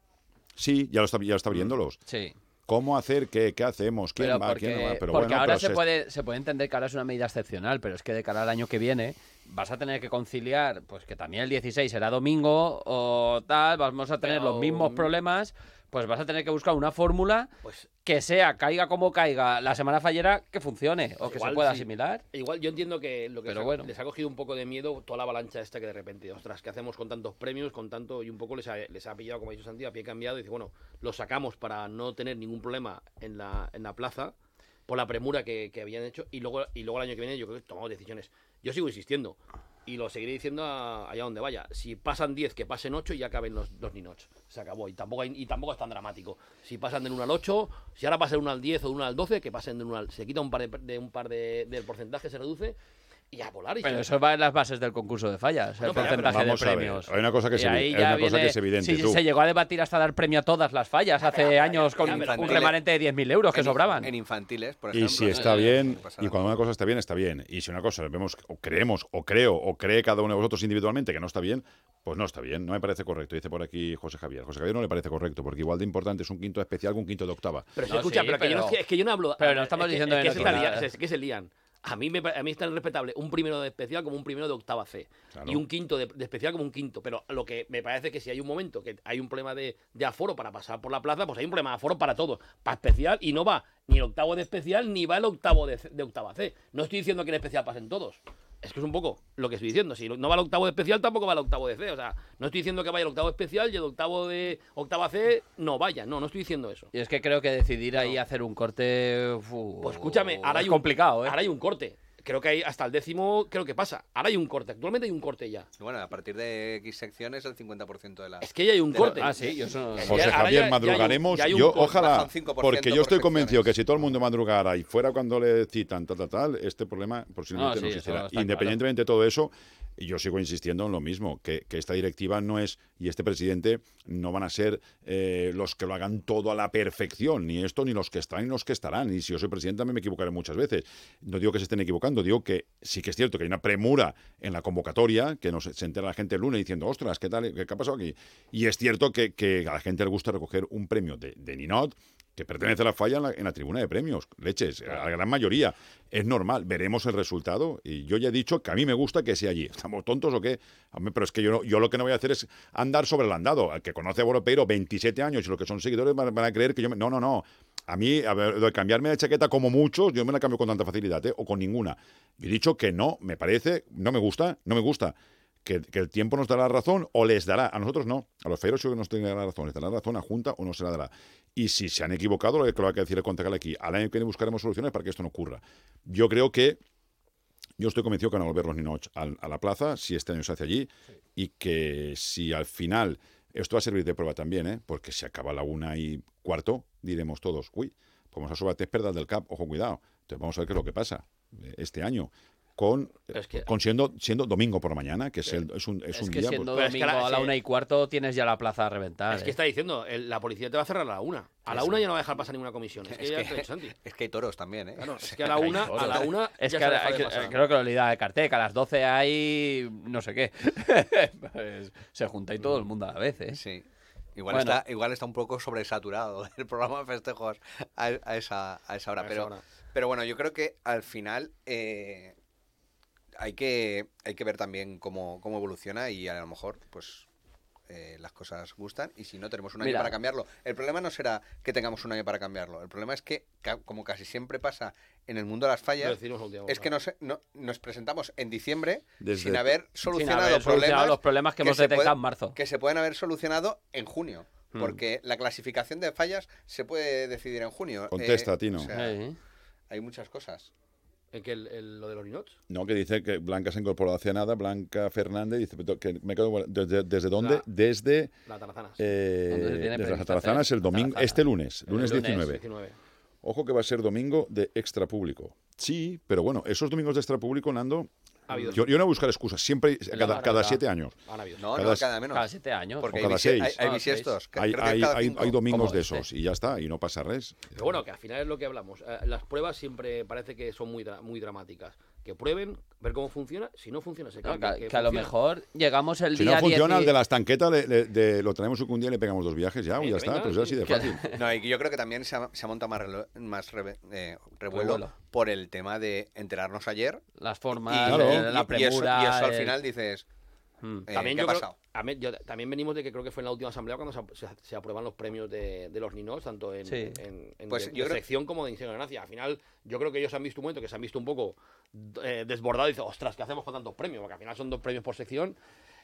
Sí, ya lo está, ya lo está abriéndolos. Sí. ¿Cómo hacer qué? ¿Qué hacemos? ¿Quién Pero va? porque, ¿Quién no va? Pero porque bueno, ahora pero se, se- puede, se puede entender que ahora es una medida excepcional, pero es que de cara al año que viene vas a tener que conciliar, pues que también el 16 será domingo o tal, vamos a tener Pero- los mismos problemas, pues vas a tener que buscar una fórmula Pues que sea, caiga como caiga, la semana fallera, que funcione o que se pueda sí. asimilar. Igual yo entiendo que lo que Pero les ha- bueno. les ha cogido un poco de miedo toda la avalancha esta que de repente, ostras, ¿qué hacemos con tantos premios, con tanto y un poco les ha, les ha pillado, como ha dicho Santi, a pie cambiado y dice, bueno, lo sacamos para no tener ningún problema en la, en la plaza por la premura que, que habían hecho y luego y luego el año que viene yo creo que tomamos decisiones. Yo sigo insistiendo y lo seguiré diciendo a- allá donde vaya. Si pasan 10, que pasen 8 y ya acaben los, los ninots. Se acabó. Y tampoco, hay- y tampoco es tan dramático. Si pasan del 1 al 8, si ahora pasan del 1 al 10 o del 1 al 12, que pasen del 1 al... Se quita un par de, de un par de, del porcentaje, se reduce y a volar. Y Pero se- eso va en las bases del concurso de fallas, el ya, pero porcentaje de premios. hay una cosa que Y ahí cosa viene- es evidente, Sí, tú. se llegó a debatir hasta dar premio a todas las fallas hace años con ya, un remanente de 10.000 euros que en- sobraban. En infantiles, por Y ejemplo. si está eh, bien, no y cuando una cosa está bien, está bien. Y si una cosa vemos, o creemos, o creo, o cree cada uno de vosotros individualmente que no está bien, pues no está bien. No me parece correcto. Dice por aquí José Javier. José Javier no le parece correcto, porque igual de importante es un quinto especial que un quinto de octava. Pero se No, escucha, sí, pero, que yo no, es que yo no hablo. pero a no estamos es que- diciendo es que que, no se lían, A mí, me, a mí es tan respetable un primero de especial como un primero de octava C. Claro. Y un quinto de, de especial como un quinto. Pero lo que me parece que si hay un momento que hay un problema de, de aforo para pasar por la plaza, pues hay un problema de aforo para todos. Para especial y no va ni el octavo de especial ni va el octavo de, de octava C. No estoy diciendo que en especial pasen todos. Es que es un poco lo que estoy diciendo. Si no va el octavo de especial, tampoco va el octavo de C. O sea, no estoy diciendo que vaya el octavo especial y el octavo de octava C no vaya. No, no estoy diciendo eso. Y es que creo que decidir ahí hacer un corte. Pues escúchame, ahora es hay un, complicado, ¿eh? Ahora hay un corte. Creo que hay hasta el décimo, creo que pasa. Ahora hay un corte. Actualmente hay un corte ya. Bueno, a partir de X secciones, el 50% de la. Es que ya hay un la- corte. Ah, sí, yo. Ya- José Javier, ya- ya hay un- madrugaremos. ya hay un yo, ojalá, Bajan 5% porque yo por estoy convencido que si todo el mundo madrugara y fuera cuando le citan, tal, tal, tal, este problema posiblemente No, no, sí, está Independientemente de todo eso, yo sigo insistiendo en lo mismo, que, que esta directiva no es, y este presidente no van a ser eh, los que lo hagan todo a la perfección, ni esto, ni los que están, ni los que estarán. Y si yo soy presidente también me equivocaré muchas veces. No digo que se estén equivocando, digo que sí que es cierto que hay una premura en la convocatoria, que no se, se entera la gente el lunes diciendo, ostras, ¿qué tal? ¿Qué, qué ha pasado aquí? Y es cierto que, que a la gente le gusta recoger un premio de, de Ninot, que pertenece a la falla en la, tribuna de premios. Leches, a la gran mayoría. Es normal, veremos el resultado. Y yo ya he dicho que a mí me gusta que sea allí. ¿Estamos tontos o qué? Pero es que yo, yo lo que no voy a hacer es andar sobre el andado. El que conoce a Boropeiro 27 años y los que son seguidores van, a creer que yo... Me... No, no, no. A mí, de cambiarme de chaqueta como muchos, yo me la cambio con tanta facilidad, ¿eh? o con ninguna. He dicho que no, me parece, no me gusta, no me gusta. Que, el tiempo nos dará razón o les dará. A nosotros no. A los feiros que nos tendrá la razón. Les dará la razón a Junta o no se la dará. Y si se han equivocado, lo que lo hay que decir es concejal aquí. Al año que viene buscaremos soluciones para que esto no ocurra. Yo creo que yo estoy convencido que van a volver los Ninoch a, la plaza si este año se hace allí y que si al final esto va a servir de prueba también, ¿eh? porque si acaba la una y cuarto, diremos todos, uy, pues vamos a sobre perdas del CAP, ojo, cuidado. Entonces vamos a ver qué es lo que pasa eh, este año con, es que- con siendo, siendo domingo por la mañana, que es, el- es un, es Es un que día... siendo pues- domingo a la una y cuarto tienes ya la plaza a reventar. Es que ¿eh? está diciendo, el- la policía te va a cerrar a la una. A la una ya no va a dejar pasar ninguna comisión. Es que Es ya que- te he dicho, Santi. Es que hay toros también, ¿eh? Claro, es que a la una, a la una Es ya que, se de pasar. creo que lo olvidaba de Cartec, a las 12 hay no sé qué. Pues se junta y todo el mundo a la vez, ¿eh? Sí. Igual, Bueno. está, igual está un poco sobresaturado el programa de festejos a, a esa, a esa hora. A esa pero, hora. pero bueno, yo creo que al final eh, hay, que, hay que ver también cómo, cómo evoluciona y a lo mejor pues eh, las cosas gustan y si no tenemos un año Mira. para cambiarlo. El problema no será que tengamos un año para cambiarlo. El problema es que, ca- como casi siempre pasa en el mundo de las fallas, es que nos, no- nos presentamos en diciembre Desde- sin haber Sin solucionado, haber solucionado problemas los problemas que, hemos se detectado pueden- en marzo. que se pueden haber solucionado en junio. Hmm. Porque la clasificación de fallas se puede decidir en junio. Contesta, Eh, Tino. o sea, hay muchas cosas. ¿En que el, el- lo de los ninots? No, que dice que Blanca se incorporó hace nada, Blanca Fernández, dice que me quedo ¿desde, desde dónde? La- desde La Tarazanas. eh, ¿Dónde se tiene desde las Atarazanas el domingo, Atarazanas. este lunes, lunes, lunes 19. 19. Ojo que va a ser domingo de extra público. Sí, pero bueno, esos domingos de extra público, Nando, Ha habido. yo, yo no voy a buscar excusas, siempre, cada, siete años. Han habido. No, Cada- no, cada menos. Cada siete años. Porque O hay, cada hay, seis. hay bisiestos. Hay, creo que hay, cada domingos ¿Cómo de este? esos y ya está, y no pasa res. Pero bueno, que al final es lo que hablamos. Eh, Las pruebas siempre parece que son muy, muy dramáticas. Que prueben, ver cómo funciona. Si no funciona, se No, cambia. que, que a lo mejor llegamos el Si día no funciona, 10 y- el de las tanquetas le- le- de- lo traemos un día y le pegamos dos viajes ya, Sí, y ya está, venga, pues es sí. así de fácil. No, y que yo creo que también se ha, se ha montado más, relo- más eh, revuelo, Revuelo. por el tema de enterarnos ayer. las Y, formas, Claro. y- la y eso, premura. y eso al final dices, Hmm. eh, También ¿qué yo ha creo- pasado? a mí- yo- también venimos de que creo que fue en la última asamblea cuando se, se- se aprueban los premios de, de los ninos, tanto en, Sí. en, en Pues de- yo de creo- sección como de Ingenio de Gracia. Al final, yo creo que ellos han visto un momento que se han visto un poco eh, desbordados y dicen, ostras, ¿qué hacemos con tantos premios? Porque al final son dos premios por sección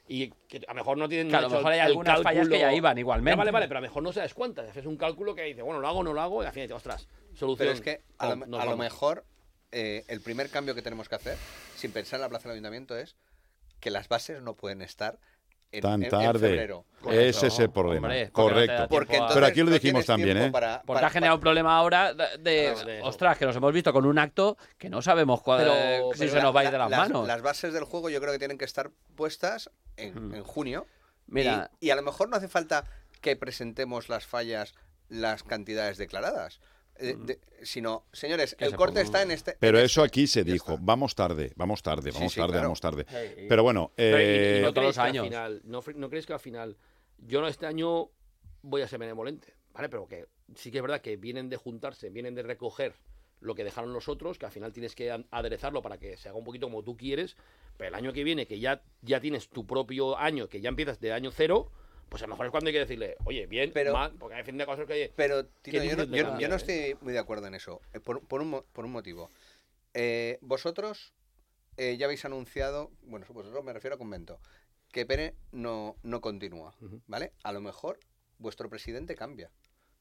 y que a lo mejor no tienen Que a lo mejor hay el algunas fallas que ya iban igualmente. Ya, vale, vale, pero a lo mejor no sabes cuántas. Haces un cálculo que dice, bueno, lo hago, no lo hago, y al final dices, ostras, solución. Pero es que a lo, no, nos a lo vamos. mejor eh, el primer cambio que tenemos que hacer, sin pensar en la plaza del ayuntamiento, es que las bases no pueden estar en, Tan en tarde. febrero. Ese es el problema. Hombre, Correcto. Porque entonces Pero aquí lo dijimos también, ¿eh? para- Porque para- ha generado un problema ahora de, Claro, ostras, que nos hemos visto con un acto que no sabemos cuál, Pero- si pero se la- nos va a ir de la- las, las, manos. las bases del juego yo creo que tienen que estar puestas en, en junio. Mira. Y, y a lo mejor no hace falta que presentemos las fallas, las cantidades declaradas. Eh, de- sino, señores, el se corte ponga- está en este. Pero en eso este. aquí se dijo, está. vamos tarde, vamos tarde, vamos sí, tarde, claro. vamos tarde. Sí. Pero bueno, Pero, ¿y- y- y eh, no todos creéis los que al años. final, no, ¿No creéis que al final, yo no este año voy a ser benevolente, ¿vale? Pero que sí que es verdad que vienen de juntarse, vienen de recoger lo que dejaron los otros, que al final tienes que aderezarlo para que se haga un poquito como tú quieres, pero el año que viene, que ya, ya tienes tu propio año, que ya empiezas de año cero, pues a lo mejor es cuando hay que decirle, oye, bien, Pero- mal, porque hay fin de cosas que oye, Pero, Tino, yo, no, yo- yo ¿eh? estoy muy de acuerdo en eso. eh, Por, por un, por un motivo. Eh, vosotros eh, ya habéis anunciado, bueno, vosotros me refiero a convento, que Pere no, no continúa. ¿vale? A lo mejor vuestro presidente cambia,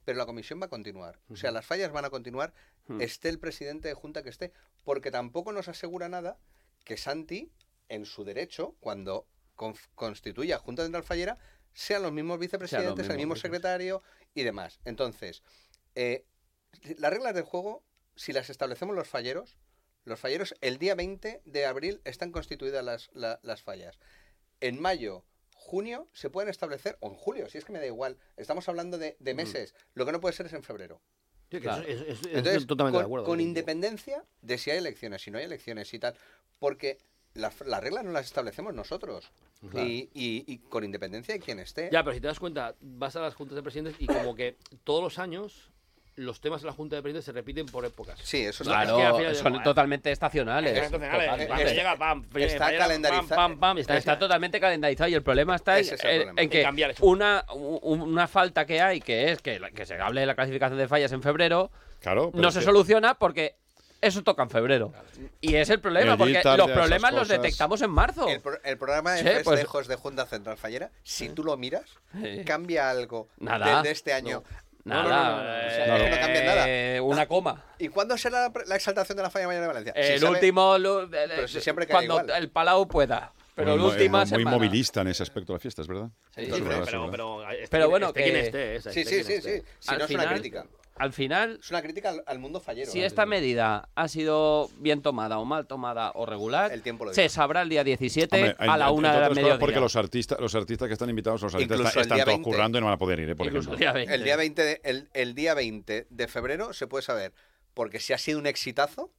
pero la comisión va a continuar. O sea, las fallas van a continuar, esté el presidente de Junta que esté, porque tampoco nos asegura nada que Santi, en su derecho, cuando constituya Junta Central Fallera, sean los mismos vicepresidentes, el mismo secretario y demás. Entonces, eh, las reglas del juego, si las establecemos los falleros, Los falleros, el día 20 de abril están constituidas las, la- las fallas. En mayo, junio, se pueden establecer, o en julio, si es que me da igual. Estamos hablando de, de meses. Lo que no puede ser es en febrero. Sí, Claro. Entonces, estoy totalmente con, de acuerdo con independencia de si hay elecciones, si no hay elecciones y tal. Porque las las reglas no las establecemos nosotros. Claro. Y, y- y con independencia de quien esté. Ya, pero si te das cuenta, vas a las juntas de presidentes y como que todos los años los temas de la junta de presidentes se repiten por épocas. Sí, eso Claro, Es que al final son totalmente estacionales. Es estacionales, Totalmente. cuando llega, pam, está fallera, calendarizado. Pam, pam, Está, está, totalmente calendarizado y el problema está en, es problema. en que una, una falta que hay, que es que, que se hable de la clasificación de fallas en febrero, Claro, no es se que- soluciona porque eso toca en febrero. Y es el problema, porque los problemas los detectamos en marzo. El, pro- el programa de Sí, pues- de Junta Central Fallera, si tú lo miras, Sí. cambia algo Nada. del de este año. Nada, No, eh, nada. una coma. ¿Y cuándo será la, la exaltación de la falla mayor de Valencia? Si el último, lu- el- Pero si siempre cae cuando igual. el Palau pueda. Pero muy, última muy, muy movilista en ese aspecto de la fiesta, es verdad. Sí, sí, verdad, pero, este bueno, este que- quien esté, esa, Sí, este sí, quien sí, esté. sí. Si Al no es una crítica. Al final, Es una crítica al, al mundo fallero. si esta medida ha sido bien tomada o mal tomada o regular, El tiempo lo se sabrá el día 17 Hombre, a la una de la mediodía. Porque los artistas, los artistas que están invitados, los artistas Incluso están, todos 20. currando y no van a poder ir, ¿eh? por Incluso ejemplo. el día 20. El día 20 de, el, el día 20 de febrero se puede saber. Porque si ha sido un exitazo,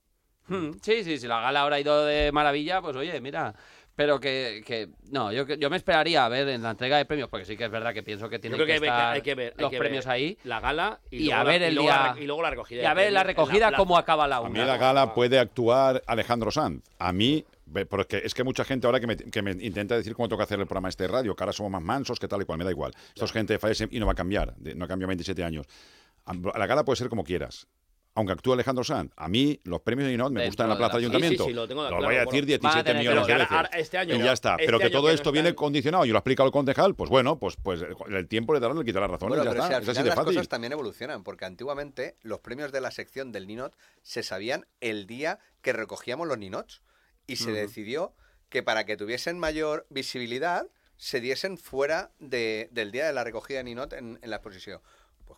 Hmm, Sí, sí, si la gala ahora ha ido de maravilla, pues oye, mira. Pero que, que no, yo, yo me esperaría a ver en la entrega de premios, porque sí que es verdad que pienso que tienen creo que, que, hay que- estar hay que ver hay los que premios ver ahí La gala y, y luego a la- ver el y luego la día- re- y luego la recogida. y a ver en la recogida cómo acaba la A mí una. la gala puede actuar Alejandro Sanz. A mí, porque es que mucha gente ahora que me, que me intenta decir cómo tengo que hacer el programa este de radio, que ahora somos más mansos, que tal y cual, me da igual. Esto es gente de fallece y no va a cambiar, de- no ha cambiado 27 años. A la gala puede ser como quieras. Aunque actúe Alejandro Sanz, a mí los premios de Inot me gustan en la plaza la- de ayuntamiento. sí, sí, lo tengo voy claro, a decir bueno. 17 Van a tener millones de veces. este año y ya está. Este pero que todo que no esto viene están- condicionado y lo ha explicado el concejal, pues bueno, pues, pues el tiempo le dará le quitará razón. bueno, ya está. si al es así final de las fácil. cosas también evolucionan. Porque antiguamente los premios de la sección del Ninot se sabían el día que recogíamos los Ninots. Y se decidió que para que tuviesen mayor visibilidad se diesen fuera de- del día de la recogida de Ninot en, en la exposición.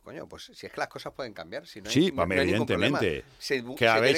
Coño, pues si es que las cosas pueden cambiar. Si no hay- Sí, no- evidentemente. Se que se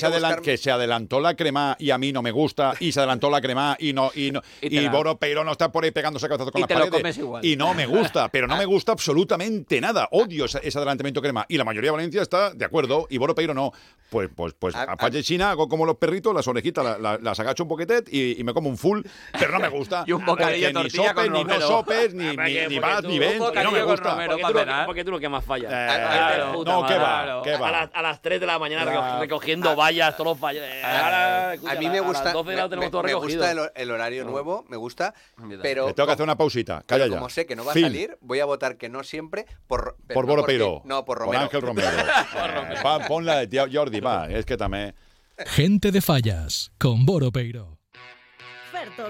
buscar- que se adelantó la crema y a mí no me gusta, y se adelantó la crema y no, y no, Y y, te la- Boro Peiro no está por ahí pegándose cabezazos con Y las te lo paredes. comes igual. Y no me gusta, pero no me gusta absolutamente nada. Odio ese, ese adelantamiento crema. Y la mayoría de Valencia está de acuerdo, y Boro Peiro no. Pues, pues, pues A- a, a- Falle China hago como los perritos, las orejitas la- la- las agacho un poquetet y, y me como un full, pero no me gusta. Y un bocadillo de tortilla ni sopes, con ni no romero. sopes, ni, Ah, que vas, tú- ni un ven, que no me con gusta. romero. Porque tú, lo que, cenar. porque tú lo que más fallas. Eh, Claro. Puta no, madre. ¿qué va? Claro. ¿Qué va? A, las- a las 3 de la mañana Claro. recogiendo vallas, todos los vallas. Escucha, a mí me las gusta, 12 de la me, todo gusta el, ho- el horario nuevo, me gusta, pero tengo que hacer una pausita. Calla ya. como sé que no va a salir, voy a votar que no siempre por Por no Boro porque- Peiro. No, por Por Romero. Ángel Romero. Eh, pa- pon la de Jordi, va. Es que también... Gente de fallas con Boro Peiro.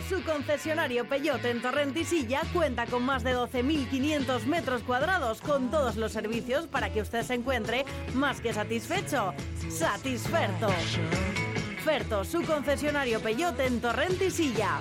Su concesionario Peyote en Torrentisilla, cuenta con más de 12.500 metros cuadrados con todos los servicios para que usted se encuentre más que satisfecho. Satisferto. Ferto, su concesionario Peyote en Torrentisilla.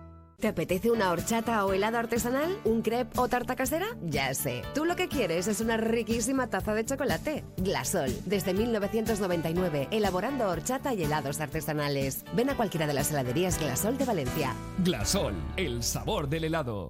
¿Te apetece una horchata o helado artesanal? ¿Un crepe o tarta casera? Ya sé. Tú lo que quieres es una riquísima taza de chocolate. Glasol. Desde 1999, elaborando horchata y helados artesanales. Ven a cualquiera de las heladerías Glasol de Valencia. Glasol, el sabor del helado.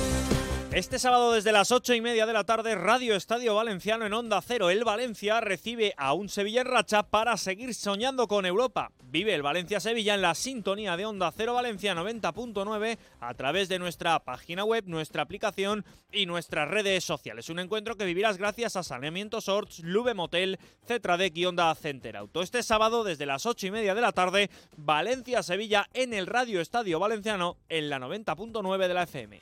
Este sábado desde las ocho y media de la tarde, Radio Estadio Valenciano en Onda Cero. El Valencia recibe a un Sevilla en racha para seguir soñando con Europa. Vive el Valencia-Sevilla en la sintonía de Onda Cero Valencia 90.9 a través de nuestra página web, nuestra aplicación y nuestras redes sociales. Un encuentro que vivirás gracias a Saneamientos Orts, Lube Motel, Cetradec y Onda Center Auto. Este sábado desde las ocho y media de la tarde, Valencia-Sevilla en el Radio Estadio Valenciano en la 90.9 de la FM.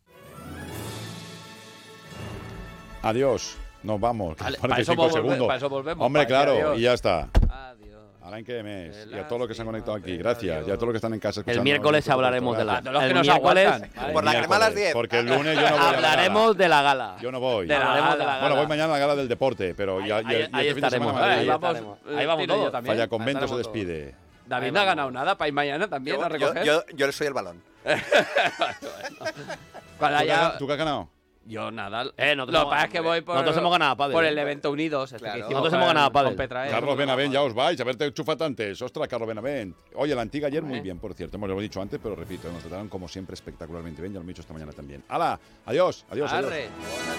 Adiós. Nos vamos. Vale, para eso cinco volve- segundos. para eso volvemos, Hombre, que claro, adiós. y ya está. Adiós. Alain que mes. Y a todos los que se han conectado aquí. Gracias. Y a todos los que están en casa escuchando. miércoles hablaremos de la- A todos los que El miércoles-. Por la crema a las 10. Porque el lunes yo no voy gala. Hablaremos de la gala. Yo no voy. De la Hablaremos de la Bueno, gala. voy mañana a la gala del deporte, pero ya, ahí- ya- ya ahí este semana estaremos. Madrid. Ahí vamos, ahí vamos todos. también. Falla Convento se todos. despide. David no ha ganado nada para ir mañana también Yo, a yo, recoger. yo, yo le soy el balón. ¿Tú, qué haya- has- ¿Tú qué has ganado? Yo nada. Eh, nosotros Lo que pasa es que voy por, nosotros hemos ganado pádel. por el evento Unidos. Este Claro. que hicimos Nosotros hemos ganado con Petrael. Carlos Benavent, ya os vais, a verte chufat antes. Ostras, Carlos Benavent. Oye, la antigua ayer muy Eh. bien, por cierto. Hemos lo he dicho antes, pero repito, nos trataron como siempre espectacularmente bien. Ya lo he dicho esta mañana también. ¡Hala! Adiós, adiós. adiós.